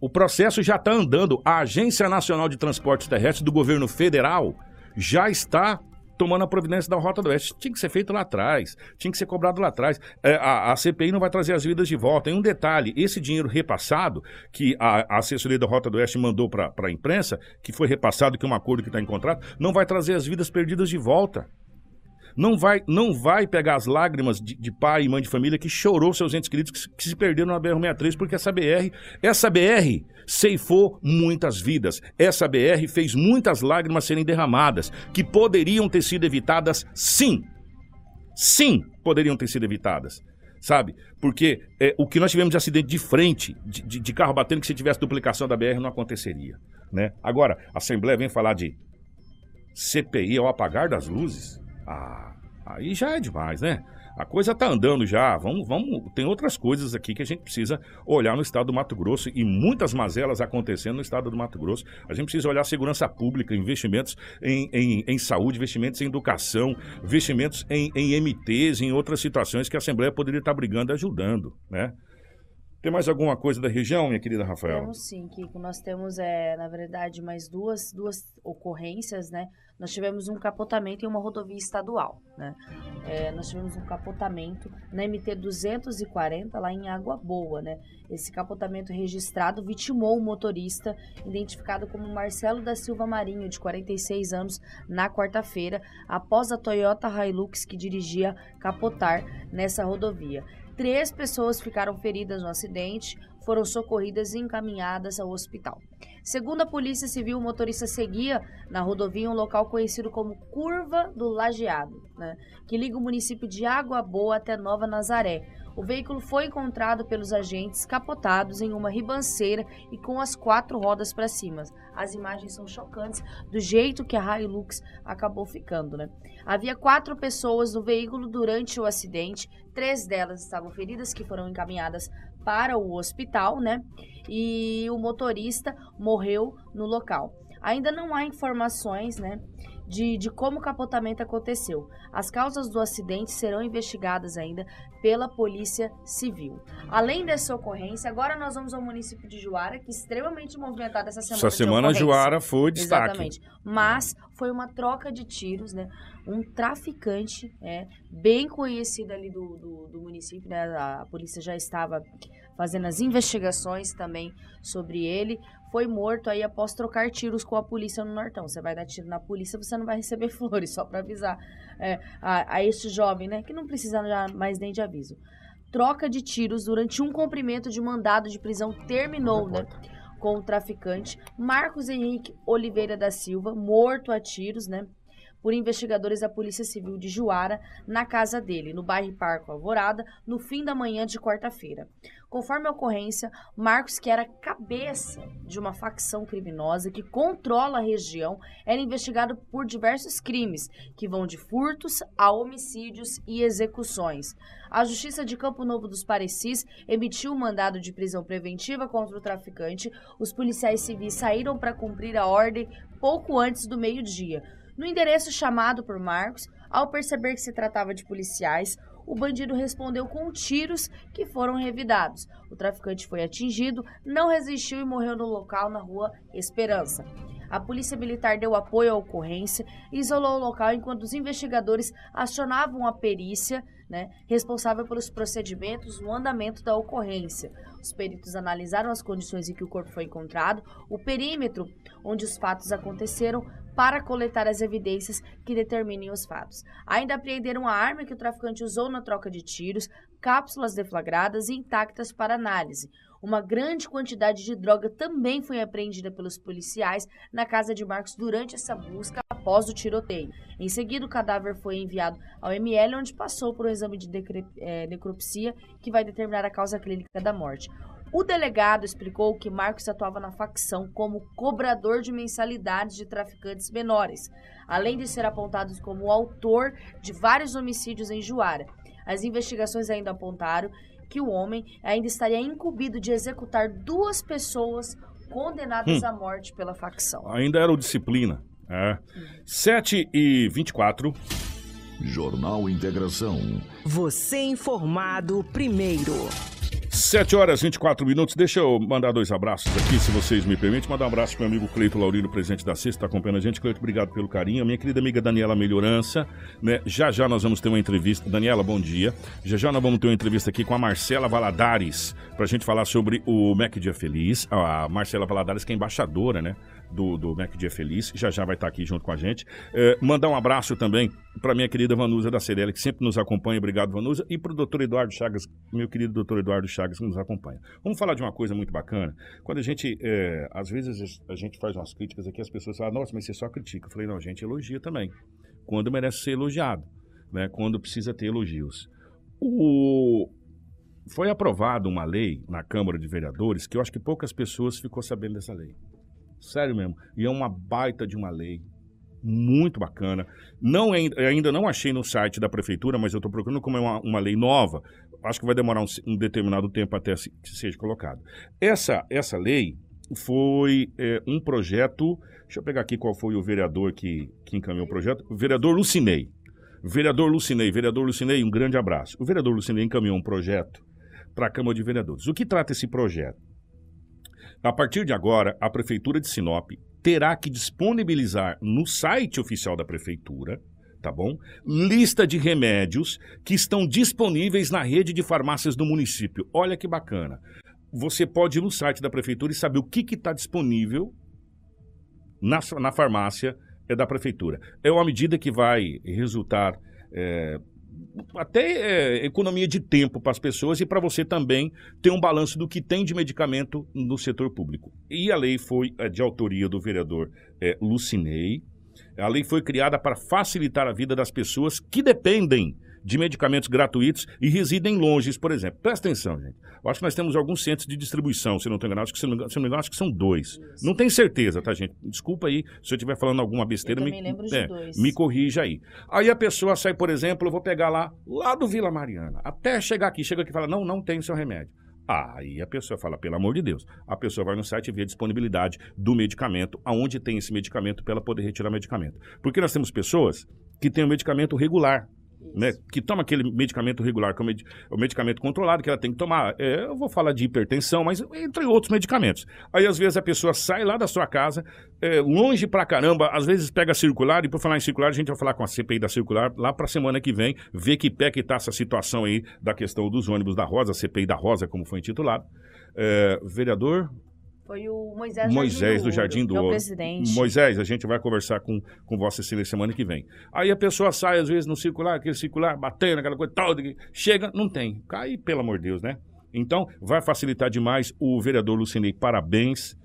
o processo já está andando. A Agência Nacional de Transportes Terrestres do governo federal já está tomando a providência da Rota do Oeste. Tinha que ser feito lá atrás, tinha que ser cobrado lá atrás. É, a, a CPI não vai trazer as vidas de volta. E um detalhe: esse dinheiro repassado, que a, a assessoria da Rota do Oeste mandou para a imprensa, que foi repassado, que é um acordo que está em contrato, não vai trazer as vidas perdidas de volta. Não vai, não vai pegar as lágrimas de, de pai e mãe de família que chorou seus entes queridos que, se- que se perderam na BR-63, porque essa BR, essa BR ceifou muitas vidas. Essa BR fez muitas lágrimas serem derramadas, que poderiam ter sido evitadas sim. Sim, poderiam ter sido evitadas. Sabe? Porque é, o que nós tivemos de acidente de frente, de, de- de carro batendo, que se tivesse duplicação da BR não aconteceria. Né? Agora, a Assembleia vem falar de CPI ao apagar das luzes. Ah, aí já é demais, né? A coisa tá andando já. Vamos, vamos. Tem outras coisas aqui que a gente precisa olhar no estado do Mato Grosso e muitas mazelas acontecendo no estado do Mato Grosso. A gente precisa olhar segurança pública, investimentos em, em, em saúde, investimentos em educação, investimentos em, em MTs, em outras situações que a Assembleia poderia estar brigando e ajudando, né? Tem mais alguma coisa da região, minha querida Rafaela? Temos sim, Kiko. Nós temos, é, na verdade, mais duas, duas ocorrências, né? Nós tivemos um capotamento em uma rodovia estadual, né? É, nós tivemos um capotamento na MT 240, lá em Água Boa, né? Esse capotamento registrado vitimou o motorista, identificado como Marcelo da Silva Marinho, de 46 anos, na quarta-feira, após a Toyota Hilux que dirigia capotar nessa rodovia. Três pessoas ficaram feridas no acidente, foram socorridas e encaminhadas ao hospital. Segundo a Polícia Civil, o motorista seguia na rodovia um local conhecido como Curva do Lajeado, né, que liga o município de Água Boa até Nova Nazaré. O veículo foi encontrado pelos agentes capotados em uma ribanceira e com as quatro rodas para cima. As imagens são chocantes do jeito que a Hilux acabou ficando, né? Havia quatro pessoas no veículo durante o acidente, três delas estavam feridas, que foram encaminhadas para o hospital, né? E o motorista morreu no local. Ainda não há informações, né? De, de como o capotamento aconteceu. As causas do acidente serão investigadas ainda pela Polícia Civil. Além dessa ocorrência, agora nós vamos ao município de Juara, que é extremamente movimentado essa semana. Essa semana. Juara foi destaque. Exatamente. Mas foi uma troca de tiros, né? Um traficante, é, bem conhecido ali do, do, do município, né? A, a polícia já estava fazendo as investigações também sobre ele. Foi morto aí após trocar tiros com a polícia no Nortão. Você vai dar tiro na polícia, você não vai receber flores, só para avisar é, a, a este jovem, né? Que não precisa mais nem de aviso. Troca de tiros durante um cumprimento de mandado de prisão terminou, né? Com o traficante Marcos Henrique Oliveira da Silva, morto a tiros, né? Por investigadores da Polícia Civil de Juara, na casa dele, no bairro Parco Alvorada, no fim da manhã de quarta-feira. Conforme a ocorrência, Marcos, que era cabeça de uma facção criminosa que controla a região, era investigado por diversos crimes, que vão de furtos a homicídios e execuções. A Justiça de Campo Novo dos Parecis emitiu um mandado de prisão preventiva contra o traficante. Os policiais civis saíram para cumprir a ordem pouco antes do meio-dia. No endereço chamado por Marcos, ao perceber que se tratava de policiais, o bandido respondeu com tiros que foram revidados. O traficante foi atingido, não resistiu e morreu no local na rua Esperança. A polícia militar deu apoio à ocorrência e isolou o local enquanto os investigadores acionavam a perícia, né, responsável pelos procedimentos no andamento da ocorrência. Os peritos analisaram as condições em que o corpo foi encontrado, o perímetro onde os fatos aconteceram, para coletar as evidências que determinem os fatos. Ainda apreenderam a arma que o traficante usou na troca de tiros, cápsulas deflagradas e intactas para análise. Uma grande quantidade de droga também foi apreendida pelos policiais na casa de Marcos durante essa busca após o tiroteio. Em seguida, o cadáver foi enviado ao ML, onde passou por um exame de é, necropsia que vai determinar a causa clínica da morte. O delegado explicou que Marcos atuava na facção como cobrador de mensalidades de traficantes menores, além de ser apontado como autor de vários homicídios em Juara. As investigações ainda apontaram que o homem ainda estaria incumbido de executar duas pessoas condenadas Hum. à morte pela facção. Ainda era o disciplina. É. 7 e 24. Jornal Integração. Você informado primeiro. 7 horas e 24 minutos. Deixa eu mandar dois abraços aqui, se vocês me permitem. Mandar um abraço para meu amigo Cleito Laurino, presidente da Sexta, está acompanhando a gente. Cleito, obrigado pelo carinho. A minha querida amiga Daniela Melhorança, né? Já já nós vamos ter uma entrevista. Daniela, bom dia. Já já nós vamos ter uma entrevista aqui com a Marcela Valadares, para a gente falar sobre o Mac Dia Feliz. A Marcela Valadares, que é embaixadora, né? Do, do Mac Dia Feliz, já já vai estar aqui junto com a gente. É, mandar um abraço também para minha querida Vanusa da Cerela, que sempre nos acompanha. Obrigado, Vanusa. E para o doutor Eduardo Chagas, meu querido doutor Eduardo Chagas, que nos acompanha. Vamos falar de uma coisa muito bacana. Quando a gente, é, às vezes, a gente faz umas críticas aqui, as pessoas falam, nossa, mas você só critica. Eu falei, não, a gente elogia também. Quando merece ser elogiado, né? quando precisa ter elogios. O... Foi aprovada uma lei na Câmara de Vereadores que eu acho que poucas pessoas ficou sabendo dessa lei. Sério mesmo. E é uma baita de uma lei. Muito bacana. Não, ainda não achei no site da prefeitura, mas eu estou procurando como é uma, uma lei nova. Acho que vai demorar um, um determinado tempo até que seja colocado. Essa, essa lei foi é, um projeto. Deixa eu pegar aqui qual foi o vereador que, que encaminhou o projeto. O vereador Lucinei. Vereador Lucinei, vereador Lucinei, um grande abraço. O vereador Lucinei encaminhou um projeto para a Câmara de Vereadores. O que trata esse projeto? A partir de agora, a Prefeitura de Sinop terá que disponibilizar no site oficial da Prefeitura, tá bom? Lista de remédios que estão disponíveis na rede de farmácias do município. Olha que bacana. Você pode ir no site da Prefeitura e saber o que está disponível na, na farmácia é da Prefeitura. É uma medida que vai resultar. É, até é, economia de tempo para as pessoas e para você também ter um balanço do que tem de medicamento no setor público. E a lei foi é, de autoria do vereador é, Lucinei. A lei foi criada para facilitar a vida das pessoas que dependem de medicamentos gratuitos e residem longe, por exemplo. Presta atenção, gente. Eu acho que nós temos alguns centros de distribuição, se não estou enganado, acho que, se não, se não me engano, acho que são dois. Não tenho certeza, tá, gente? Desculpa aí se eu estiver falando alguma besteira, me, também lembro de é, dois. me corrija aí. Aí a pessoa sai, por exemplo, eu vou pegar lá, lá do Vila Mariana, até chegar aqui, chega aqui e fala, não, não tem seu remédio. Aí a pessoa fala, pelo amor de Deus. A pessoa vai no site e vê a disponibilidade do medicamento, aonde tem esse medicamento, para ela poder retirar o medicamento. Porque nós temos pessoas que têm o medicamento regular, né, que toma aquele medicamento regular, que é o, med o medicamento controlado que ela tem que tomar. É, eu vou falar de hipertensão, mas entre outros medicamentos. Aí, às vezes, a pessoa sai lá da sua casa, é, longe pra caramba, às vezes pega circular, e por falar em circular, a gente vai falar com a CPI da circular lá pra semana que vem, ver que pé que tá essa situação aí da questão dos ônibus da Rosa, CPI da Rosa, como foi intitulado. É, vereador, Foi o Moisés, Moisés do Jardim do é Ouro. presidente. Moisés, a gente vai conversar com, com Vossa Excelência semana que vem. Aí a pessoa sai, às vezes, no circular, aquele circular, batendo, aquela coisa tal, chega, não tem. Cai, pelo amor de Deus, né? Então, vai facilitar demais o vereador Lucinei. Parabéns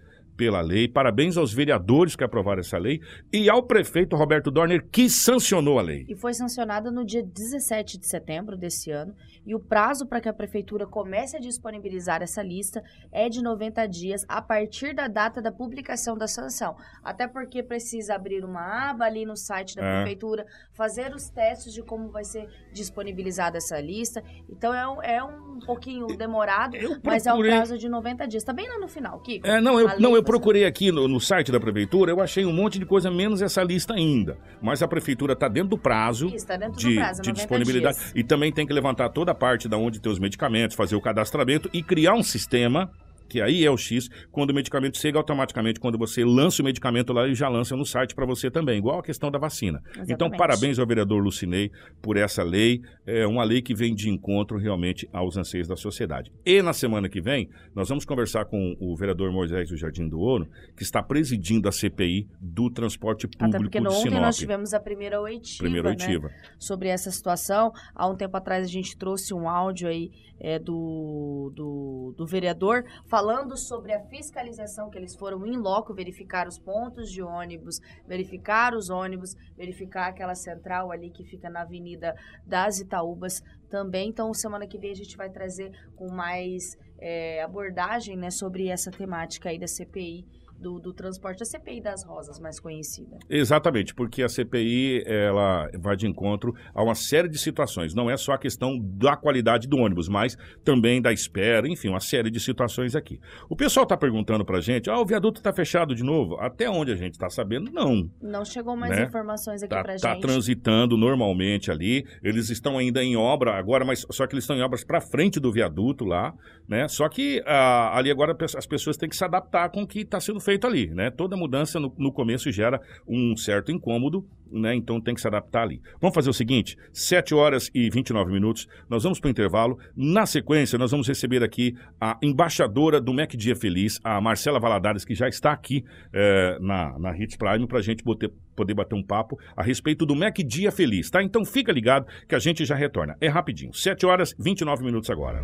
pela lei, parabéns aos vereadores que aprovaram essa lei e ao prefeito Roberto Dorner que sancionou a lei. E foi sancionada no dia 17 de setembro desse ano. E o prazo para que a prefeitura comece a disponibilizar essa lista é de 90 dias a partir da data da publicação da sanção. Até porque precisa abrir uma aba ali no site da É. prefeitura, fazer os testes de como vai ser disponibilizada essa lista. Então é um, é um pouquinho demorado, Eu mas é um procurei- prazo de 90 dias. Tá bem lá no final, Kiko. É, não, eu, não, eu procurei aqui no, no site da prefeitura, eu achei um monte de coisa, menos essa lista ainda. Mas a prefeitura está dentro do prazo Isso, tá dentro do de, prazo, de 90 disponibilidade. dias. E também tem que levantar toda a parte da onde tem os medicamentos, fazer o cadastramento e criar um sistema, que aí é o X, quando o medicamento chega automaticamente, quando você lança o medicamento lá, ele já lança no site para você também, igual a questão da vacina. Então, Exatamente. parabéns ao vereador Lucinei por essa lei. É uma lei que vem de encontro realmente aos anseios da sociedade. E na semana que vem, nós vamos conversar com o vereador Moisés do Jardim do Ouro, que está presidindo a CPI do transporte público Até porque de no- ontem Sinop. nós tivemos a primeira oitiva, Primeira né, oitiva. sobre essa situação. Há um tempo atrás a gente trouxe um áudio aí é, do, do, do vereador falando sobre a fiscalização que eles foram em loco verificar os pontos de ônibus, verificar os ônibus, verificar aquela central ali que fica na Avenida das Itaúbas também. Então, semana que vem a gente vai trazer com mais é, abordagem né, sobre essa temática aí da CPI. Do, do transporte, a CPI das Rosas, mais conhecida. Exatamente, porque a CPI ela vai de encontro a uma série de situações. Não é só a questão da qualidade do ônibus, mas também da espera, enfim, uma série de situações aqui. O pessoal está perguntando para gente, ah, o viaduto está fechado de novo? Até onde a gente está sabendo, não. Não chegou mais Né? informações aqui Tá, pra tá gente. transitando normalmente ali. Eles estão ainda em obra agora, mas só que eles estão em obras para frente do viaduto lá, né? Só que ah, ali agora as pessoas têm que se adaptar com o que está sendo feito ali, né? Toda mudança no, no começo gera um certo incômodo, né? Então tem que se adaptar ali. Vamos fazer o seguinte: 7 horas e 29 minutos, nós vamos para o intervalo. Na sequência, nós vamos receber aqui a embaixadora do Mac Dia Feliz, a Marcela Valadares, que já está aqui eh, na, na Hits Prime para a gente poder, poder bater um papo a respeito do Mac Dia Feliz, tá? Então fica ligado que a gente já retorna. É rapidinho. 7 horas e 29 minutos agora.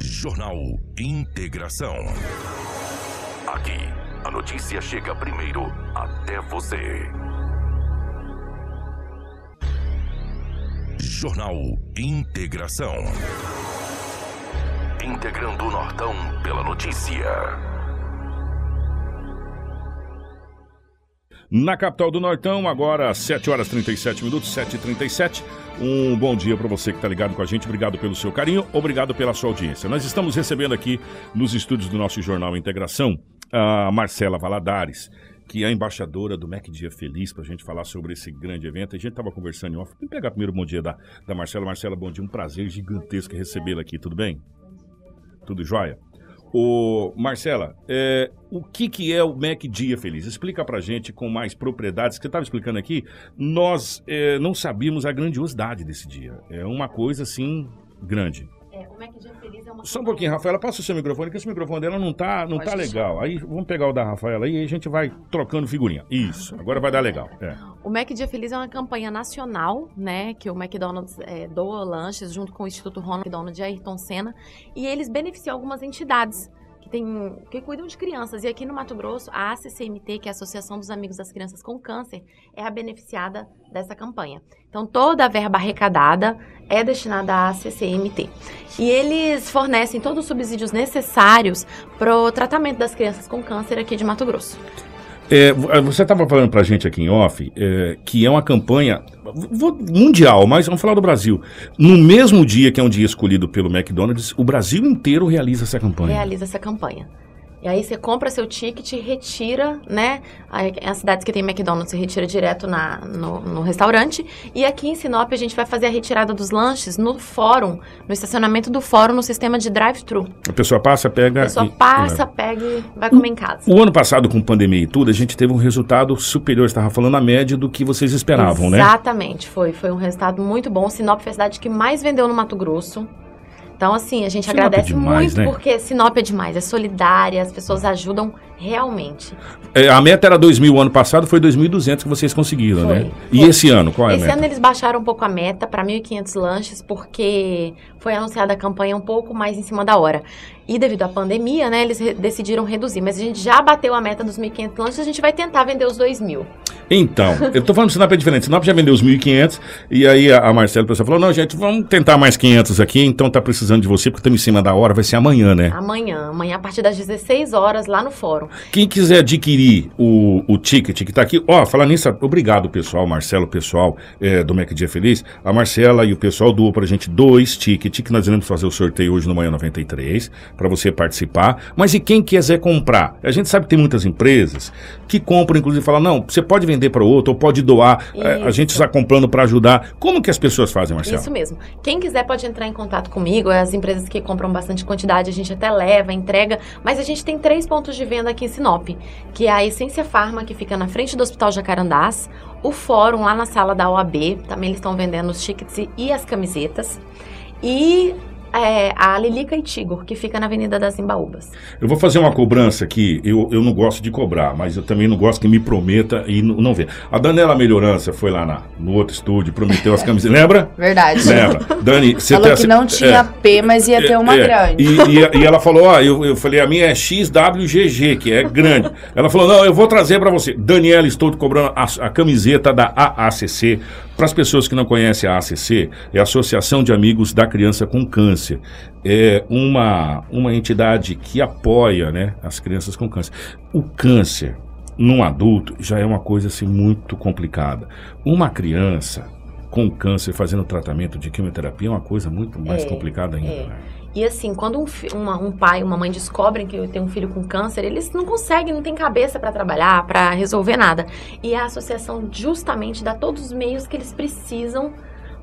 Jornal Integração. Aqui, a notícia chega primeiro até você. Jornal Integração. Integrando o Nortão pela notícia. Na capital do Nortão, agora 7 horas 37 minutos, 7h37. Um bom dia para você que está ligado com a gente. Obrigado pelo seu carinho, obrigado pela sua audiência. Nós estamos recebendo aqui nos estúdios do nosso Jornal Integração a Marcela Valadares, que é a embaixadora do Mac Dia Feliz, para a gente falar sobre esse grande evento. A gente estava conversando em off. Vamos pegar primeiro o bom dia da, da Marcela. Marcela, bom dia. Um prazer gigantesco recebê-la aqui, tudo bem? Tudo jóia? Ô, Marcela, é, o que, que é o Mac Dia Feliz? Explica pra gente com mais propriedades. Que você estava explicando aqui, nós é, não sabíamos a grandiosidade desse dia. É uma coisa assim grande. É, o Mac Dia Feliz é uma Só um pouquinho, Rafaela, passa o seu microfone, que esse microfone dela não tá, não Pode tá deixar. legal. Aí vamos pegar o da Rafaela aí e a gente vai trocando figurinha. Isso, agora vai dar legal. É. O Mac Dia Feliz é uma campanha nacional, né, que o McDonald's é, doa lanches junto com o Instituto Ronald McDonald e Ayrton Senna, e eles beneficiam algumas entidades que, tem, que cuidam de crianças. E aqui no Mato Grosso, a ACCMT, que é a Associação dos Amigos das Crianças com Câncer, é a beneficiada dessa campanha. Então, toda a verba arrecadada é destinada à ACCMT. E eles fornecem todos os subsídios necessários para o tratamento das crianças com câncer aqui de Mato Grosso. É, você estava falando para a gente aqui em off é, que é uma campanha mundial, mas vamos falar do Brasil. No mesmo dia que é um dia escolhido pelo McDonald's, o Brasil inteiro realiza essa campanha. realiza essa campanha. E aí você compra seu ticket e retira, né? Aí, As cidades que tem McDonald's, você retira direto na, no, no restaurante. E aqui em Sinop a gente vai fazer a retirada dos lanches no fórum, no estacionamento do fórum, no sistema de drive-thru. A pessoa passa, pega. A pessoa e- passa, e leva. pega e vai comer em casa. O ano passado, com pandemia e tudo, a gente teve um resultado superior, estava falando a média do que vocês esperavam, né? Exatamente, foi. Foi um resultado muito bom. Sinop foi a cidade que mais vendeu no Mato Grosso. Então, assim, a gente Sinop é agradece demais, muito né? porque Sinop é demais, é solidária, as pessoas ajudam realmente. É, a meta era 2 mil, o ano passado foi 2.200 que vocês conseguiram, Foi, né? E foi. esse ano, qual é a Esse meta? ano eles baixaram um pouco a meta para 1.500 lanches, porque foi anunciada a campanha um pouco mais em cima da hora. E devido à pandemia, né, eles re- decidiram reduzir. Mas a gente já bateu a meta dos 1.500 lanches, a gente vai tentar vender os 2.000. Então, eu tô falando que Sinop é diferente. Sinop já vendeu os 1.500 e aí a, a Marcela, o pessoal falou, não, gente, vamos tentar mais 500 aqui, então tá precisando de você, porque estamos em cima da hora, vai ser amanhã, né? Amanhã, amanhã a partir das 16 horas, lá no fórum. Quem quiser adquirir o, o ticket que tá aqui, ó, falar nisso, obrigado pessoal, Marcelo, pessoal é, do Mac Dia Feliz, a Marcela e o pessoal doou pra gente dois tickets que nós iremos fazer o sorteio hoje no Manhã 93, pra você participar, mas e quem quiser comprar? A gente sabe que tem muitas empresas que compram, inclusive, falam, não, você pode vender para outro, ou pode doar, é, a gente está comprando pra ajudar. Como que as pessoas fazem, Marcelo? Isso mesmo. Quem quiser pode entrar em contato comigo. As empresas que compram bastante quantidade, a gente até leva, entrega. Mas a gente tem três pontos de venda aqui em Sinop, que é a Essência Farma, que fica na frente do Hospital Jacarandás, o Fórum lá na sala da OAB, também eles estão vendendo os tickets e as camisetas. E é, a Lilica e Tigor, que fica na Avenida das Embaúbas. Eu vou fazer uma cobrança aqui. Eu, eu não gosto de cobrar, mas eu também não gosto que me prometa e não, não vê. A Daniela Melhorança foi lá na, no outro estúdio, prometeu as camisetas. Lembra? Verdade. Lembra? Dani, você Falou que não tinha é, P, mas ia ter uma é, grande. E, e- e ela falou: Ó, eu, eu falei, a minha é XWGG, que é grande. Ela falou: Não, eu vou trazer pra você. Daniela, estou te cobrando a, a camiseta da AACC. Para as pessoas que não conhecem a AACC, é a Associação de Amigos da Criança com Câncer. É uma, uma entidade que apoia né, as crianças com câncer. O câncer num adulto já é uma coisa assim muito complicada. Uma criança com câncer fazendo tratamento de quimioterapia é uma coisa muito mais É, complicada ainda. é. E assim, quando um, uma- um pai, uma mãe descobrem que tem um filho com câncer, eles não conseguem, não tem cabeça para trabalhar, para resolver nada. E a associação justamente dá todos os meios que eles precisam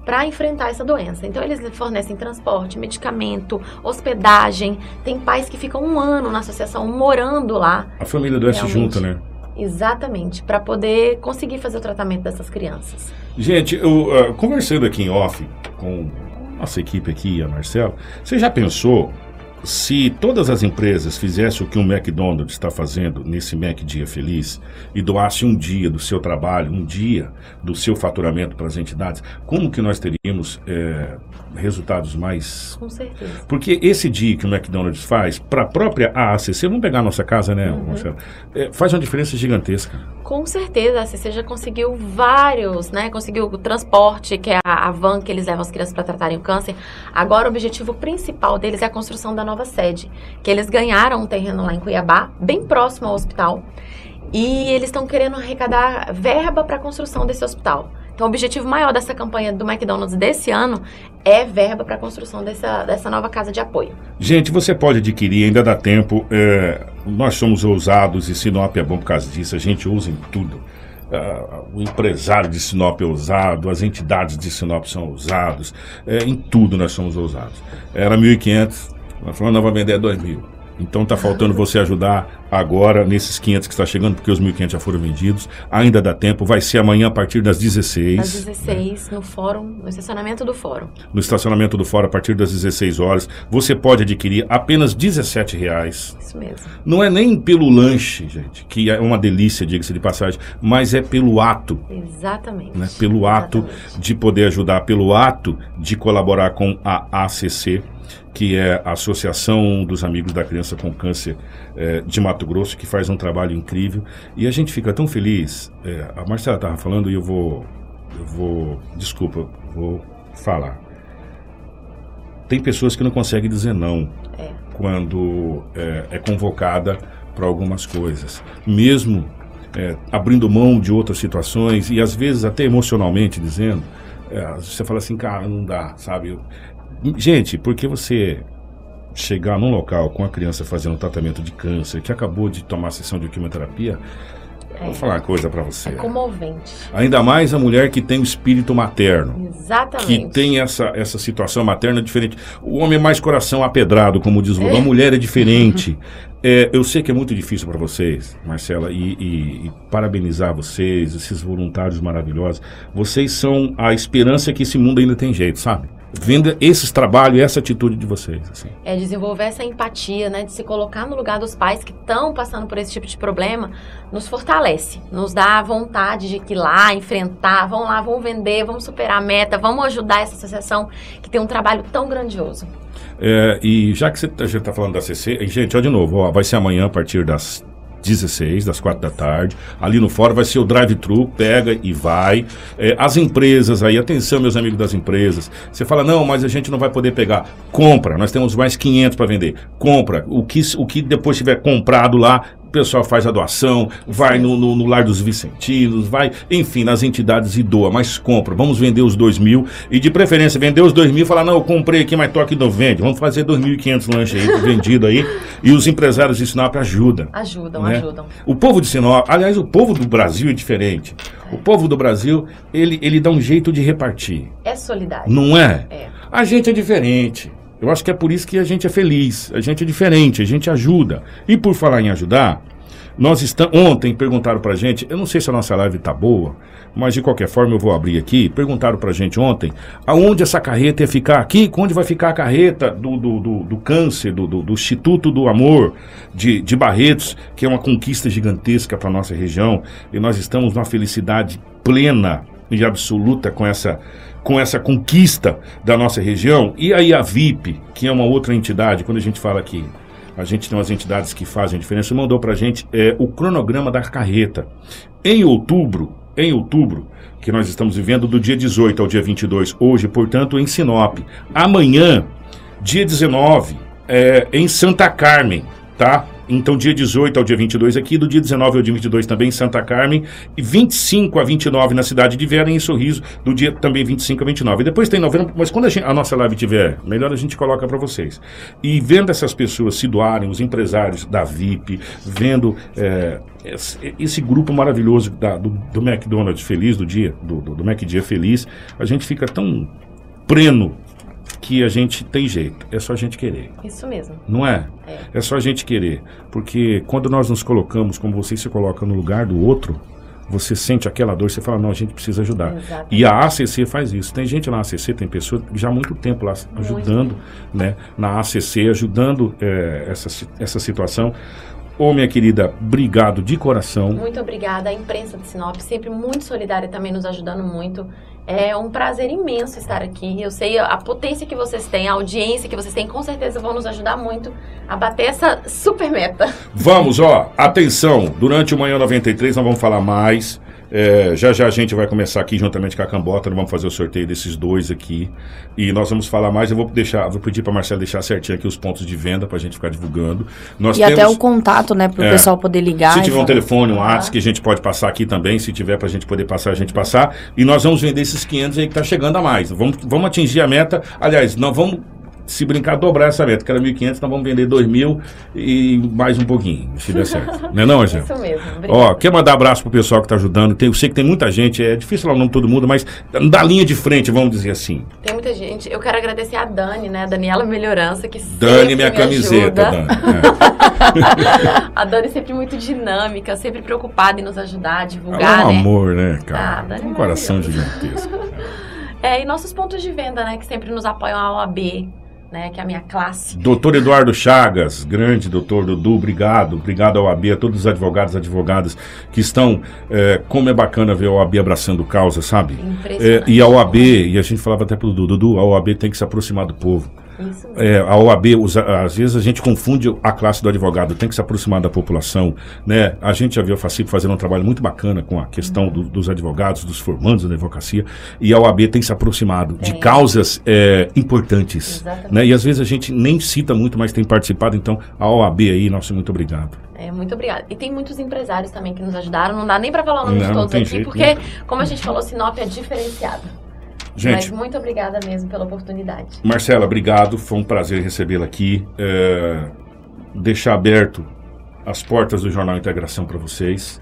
para enfrentar essa doença. Então eles fornecem transporte, medicamento, hospedagem. Tem pais que ficam um ano na associação morando lá, A família Realmente. junto, né? exatamente, para poder conseguir fazer o tratamento dessas crianças. Gente, eu ah, conversando aqui em off com nossa equipe aqui, a Marcela, você já pensou se todas as empresas fizessem o que o McDonald's está fazendo nesse Mac Dia Feliz e doasse um dia do seu trabalho, um dia do seu faturamento para as entidades, como que nós teríamos eh, resultados mais Com certeza. Porque esse dia que o McDonald's faz, para a própria AACC, vamos pegar a nossa casa, né, Uhum. Marcelo? É, faz uma diferença gigantesca. Com certeza, a CC já conseguiu vários, né? Conseguiu o transporte, que é a, a van que eles levam as crianças para tratarem o câncer. Agora, o objetivo principal deles é a construção da nova sede, que eles ganharam um terreno lá em Cuiabá, bem próximo ao hospital, e eles estão querendo arrecadar verba para a construção desse hospital. Então, o objetivo maior dessa campanha do McDonald's desse ano é verba para a construção dessa, dessa nova casa de apoio. Gente, você pode adquirir, ainda dá tempo. é, nós somos ousados e Sinop é bom por causa disso. A gente usa em tudo. Ah, o empresário de Sinop é ousado, as entidades de Sinop são ousados. é, em tudo nós somos ousados. Era 1.500, nós falamos, nós vamos vender a 2.000. Então tá faltando você ajudar agora nesses 500 que está chegando, porque os 1.500 já foram vendidos. Ainda dá tempo, vai ser amanhã a partir das 16. Às 16, no fórum, no estacionamento do fórum. no estacionamento do fora a partir das 16 horas. Você pode adquirir apenas 17 reais. Isso mesmo. Não é nem pelo lanche, gente, que é uma delícia, diga-se de passagem, mas é pelo ato, Exatamente. né? Pelo ato Exatamente. de poder ajudar, pelo ato de colaborar com a ACC, que é a Associação dos Amigos da Criança com Câncer eh, de Mato Grosso, que faz um trabalho incrível. E a gente fica tão feliz. eh, a Marcela estava falando e eu vou, eu vou, desculpa, vou falar. Tem pessoas que não conseguem dizer não É. quando é, é convocada para algumas coisas. Mesmo é, abrindo mão de outras situações e às vezes até emocionalmente dizendo, é, você fala assim, cara, não dá, sabe? Eu- gente, porque você chegar num local com a criança fazendo tratamento de câncer, que acabou de tomar sessão de quimioterapia, eu vou falar uma coisa pra você. É comovente. Ainda mais a mulher que tem o espírito materno. Exatamente. Que tem essa, essa situação materna diferente. O homem é mais coração apedrado, como diz o Lula. É. A mulher é diferente. É, eu sei que é muito difícil para vocês, Marcela, e, e- e parabenizar vocês, esses voluntários maravilhosos. Vocês são a esperança que esse mundo ainda tem jeito, sabe? Vendo esses trabalhos e essa atitude de vocês. Assim. É desenvolver essa empatia, né? De se colocar no lugar dos pais que estão passando por esse tipo de problema, nos fortalece, nos dá a vontade de ir lá, enfrentar, vamos lá, vamos vender, vamos superar a meta, vamos ajudar essa associação que tem um trabalho tão grandioso. É, e já que você tá- está falando da CC, gente, ó, de novo, ó, vai ser amanhã a partir das 16, das 4 da tarde. Ali no fórum vai ser o drive-thru, pega e vai. É, as empresas aí, atenção, meus amigos das empresas. Você fala, não, mas a gente não vai poder pegar. Compra, nós temos mais 500 para vender. Compra. O que, o que depois tiver comprado lá, pessoal faz a doação, vai no, no, no Lar dos Vicentinos, vai, enfim, nas entidades e doa, mas compra. Vamos vender os 2 mil e de preferência vender os 2 mil e falar, não, eu comprei aqui, mas tô aqui não vende. Vamos fazer 2.500 lanches aí vendido aí e os empresários de Sinop ajudam. Ajudam, né? ajudam. O povo de Sinop, aliás, o povo do Brasil é diferente. O povo do Brasil, ele, ele dá um jeito de repartir, É solidário. não é? É. A gente é diferente. Eu acho que é por isso que a gente é feliz. A gente é diferente, a gente ajuda. E por falar em ajudar, nós estamos. Ontem perguntaram pra gente, eu não sei se a nossa live tá boa, mas de qualquer forma eu vou abrir aqui. Perguntaram pra gente ontem aonde essa carreta ia ficar aqui, onde vai ficar a carreta do, do, do, do câncer, do, do, do Instituto do Amor de, de Barretos, que é uma conquista gigantesca para nossa região. E nós estamos numa felicidade plena e absoluta com essa com essa conquista da nossa região. E aí a VIP, que é uma outra entidade, quando a gente fala aqui, a gente tem umas entidades que fazem a diferença, mandou pra gente é, o cronograma da carreta. Em outubro, em outubro, que nós estamos vivendo do dia 18 ao dia 22, hoje, portanto, em Sinop. Amanhã, dia 19, é, em Santa Carmen, tá? Então, dia 18 ao dia 22 aqui, do dia 19 ao dia 22 também em Santa Carmen, e 25 a 29 na cidade de Vera, em Sorriso, do dia também 25 a 29. E depois tem novembro, mas quando a, gente- a nossa live tiver, melhor a gente coloca para vocês. E vendo essas pessoas se doarem, os empresários da VIP, vendo é, esse, grupo maravilhoso da- do, do McDonald's Feliz, do dia, do, do, do Feliz, a gente fica tão pleno que a gente tem jeito, é só a gente querer. Isso mesmo. Não é? É. É só a gente querer. Porque quando nós nos colocamos, como você se coloca no lugar do outro, você sente aquela dor, você fala, não, a gente precisa ajudar. Exato. E a ACC faz isso. Tem gente na ACC, tem pessoas já há muito tempo lá ajudando, né? Na ACC, ajudando eh, essa, essa situação. Ô, minha querida, obrigado de coração. Muito obrigada. A imprensa de Sinop, sempre muito solidária, também nos ajudando muito. É um prazer imenso estar aqui. Eu sei a potência que vocês têm, a audiência que vocês têm, com certeza vão nos ajudar muito a bater essa super meta. Vamos, ó, atenção, durante o Manhã 93 nós vamos falar mais. É, já já a gente vai começar aqui juntamente com a Cambota, nós vamos fazer o sorteio desses dois aqui. E nós vamos falar mais. Eu vou deixar, vou pedir para Marcela deixar certinho aqui os pontos de venda para a gente ficar divulgando. Nós e até o contato, né, pro É. pessoal poder ligar. Se tiver um telefone, um. WhatsApp que a gente pode passar aqui também, se tiver pra gente poder passar, a gente passar. E nós vamos vender esses 500 aí que tá chegando a mais. Vamos, vamos atingir a meta. Aliás, nós vamos, se brincar, dobrar essa meta, que era 1.500, nós vamos vender 2.000 e mais um pouquinho, se der certo. não é não, Angel? Isso mesmo. Obrigada. Ó, quer mandar abraço pro pessoal que tá ajudando? Tem, eu sei que tem muita gente, é difícil falar o nome de todo mundo, mas da linha de frente, vamos dizer assim. Tem muita gente. Eu quero agradecer a Dani, né? A Daniela Melhorança, que Dani, minha camiseta, ajuda. Dani. É. A Dani sempre muito dinâmica, sempre preocupada em nos ajudar, a É divulgar, um né? amor, né, Ah, cara? Dani um é coração gigantesco. É, e nossos pontos de venda, né? Que sempre nos apoiam a OAB, né? Que é a minha classe. Doutor Eduardo Chagas, grande doutor Dudu, obrigado. Obrigado ao AB, a todos os advogados e advogadas que estão. é, como é bacana ver a OAB abraçando causa, sabe? É, e a OAB, e a gente falava até pro Dudu, Dudu, a OAB tem que se aproximar do povo. É, a OAB, os- às vezes a gente confunde a classe do advogado, tem que se aproximar da população, né? A gente já viu a FACIP fazendo um trabalho muito bacana com a questão do- dos advogados, dos formandos da advocacia, e a OAB tem se aproximado de causas é, importantes, Exatamente. né? E às vezes a gente nem cita muito, mas tem participado, então a OAB aí, nosso muito obrigado. É, muito obrigada. E tem muitos empresários também que nos ajudaram. Não dá nem pra falar o nome Não, de não todos aqui, jeito, porque, né? como a gente falou, Sinop é diferenciado. Gente, Mas muito obrigada mesmo pela oportunidade. Marcela, obrigado. Foi um prazer recebê-la aqui. É, deixar aberto as portas do Jornal Integração para vocês.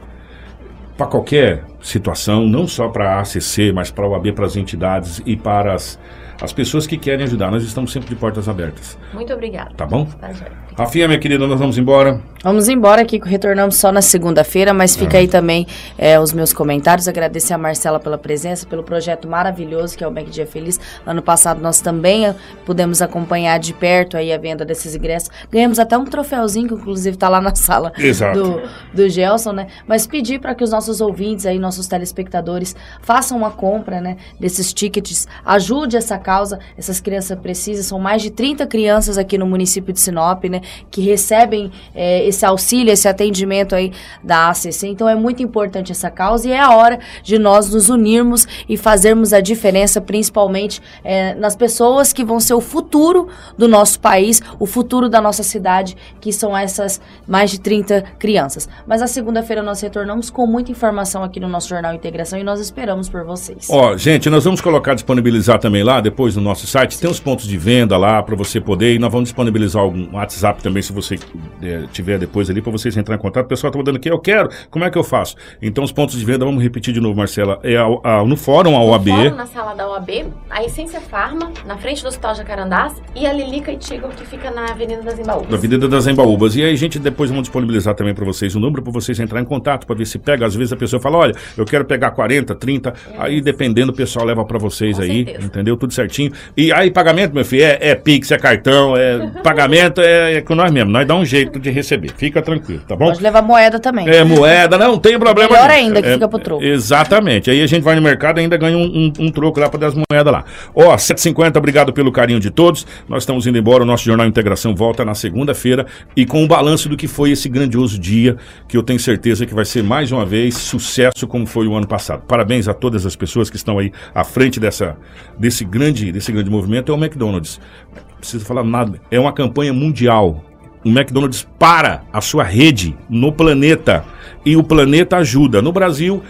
Para qualquer situação, não só para a ACC, mas para a OAB, para as entidades e para as, as pessoas que querem ajudar. Nós estamos sempre de portas abertas. Muito obrigada. Tá bom? Tá. Rafinha, minha querida, nós vamos embora. Vamos embora aqui, que retornamos só na segunda-feira, mas Ah. fica aí também é, os meus comentários. Agradecer a Marcela pela presença, pelo projeto maravilhoso que é o Mac Dia Feliz. Ano passado nós também eh, pudemos acompanhar de perto aí a venda desses ingressos. Ganhamos até um troféuzinho, que inclusive está lá na sala Exato. do, do Gelson, né? Mas pedir para que os nossos ouvintes aí, nossos telespectadores, façam uma compra, né? Desses tickets, ajude essa causa. Essas crianças precisam. São mais de 30 crianças aqui no município de Sinop, né? Que recebem eh, esse auxílio, esse atendimento aí da ACC. Então é muito importante essa causa e é a hora de nós nos unirmos e fazermos a diferença, principalmente eh, nas pessoas que vão ser o futuro do nosso país, o futuro da nossa cidade, que são essas mais de 30 crianças. Mas a segunda-feira nós retornamos com muita informação aqui no nosso Jornal Integração e nós esperamos por vocês. Ó, gente, nós vamos colocar, disponibilizar também lá, depois no nosso site, tem os pontos de venda lá para você poder, e nós vamos disponibilizar algum WhatsApp também, se você eh, tiver depois ali, para vocês entrar em contato. O pessoal tá mandando aqui, eu quero, como é que eu faço? Então, os pontos de venda, vamos repetir de novo, Marcela, é a- a- no fórum, a OAB, No fórum, na sala da OAB, a Essência Farma, na frente do Hospital Jacarandás, e a Lilica e Tigo, que fica na Avenida das Embaúbas. da Avenida das Embaúbas. E aí, gente, depois vamos disponibilizar também para vocês o número para vocês entrar em contato, para ver se pega. Às vezes a pessoa fala, olha, eu quero pegar 40, 30, aí dependendo, o pessoal leva para vocês Com aí, certeza. entendeu? Tudo certinho. E aí, pagamento, meu filho, é, é Pix, é cartão, é pagamento, é, é com nós mesmo. Nós dá um jeito de receber. Fica tranquilo, tá bom? Pode levar moeda também. É moeda, não tem problema. Melhor nenhum. ainda, que É, fica pro troco. Exatamente. Aí a gente vai no mercado e ainda ganha um, um- um troco lá para das moedas lá. Ó, 7,50, obrigado pelo carinho de todos. Nós estamos indo embora. O nosso Jornal Integração volta na segunda-feira e com o balanço do que foi esse grandioso dia, que eu tenho certeza que vai ser mais uma vez sucesso como foi o ano passado. Parabéns a todas as pessoas que estão aí à frente dessa, desse, grande, desse grande movimento. É o McDonald's. Não preciso falar nada. É uma campanha mundial o McDonald's para a sua rede no planeta e o planeta ajuda. No Brasil,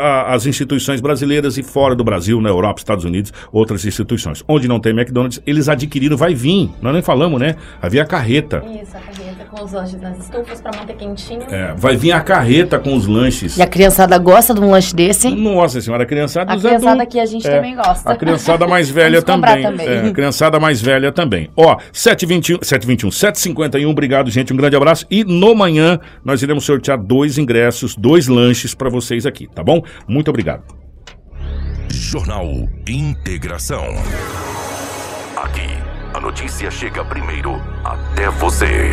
a- as instituições brasileiras e fora do Brasil, na Europa, Estados Unidos, outras instituições. Onde não tem McDonald's, eles adquiriram, vai vir. Nós nem falamos, né? Havia a carreta. Isso, a carreta com os lanches nas estufas para manter quentinho. É, vai vir a carreta com os lanches. E a criançada gosta de um lanche desse, hein? Nossa senhora, a criançada A criançada aqui a gente É, também gosta. A criançada mais velha também. também. É, a criançada mais velha também. Ó, 721, 721, 751, obrigado, gente. Um grande abraço. E no manhã nós iremos sortear dois ingressos, dois lanches para vocês aqui, tá bom? Muito obrigado. Jornal Integração. Aqui, a notícia chega primeiro até você.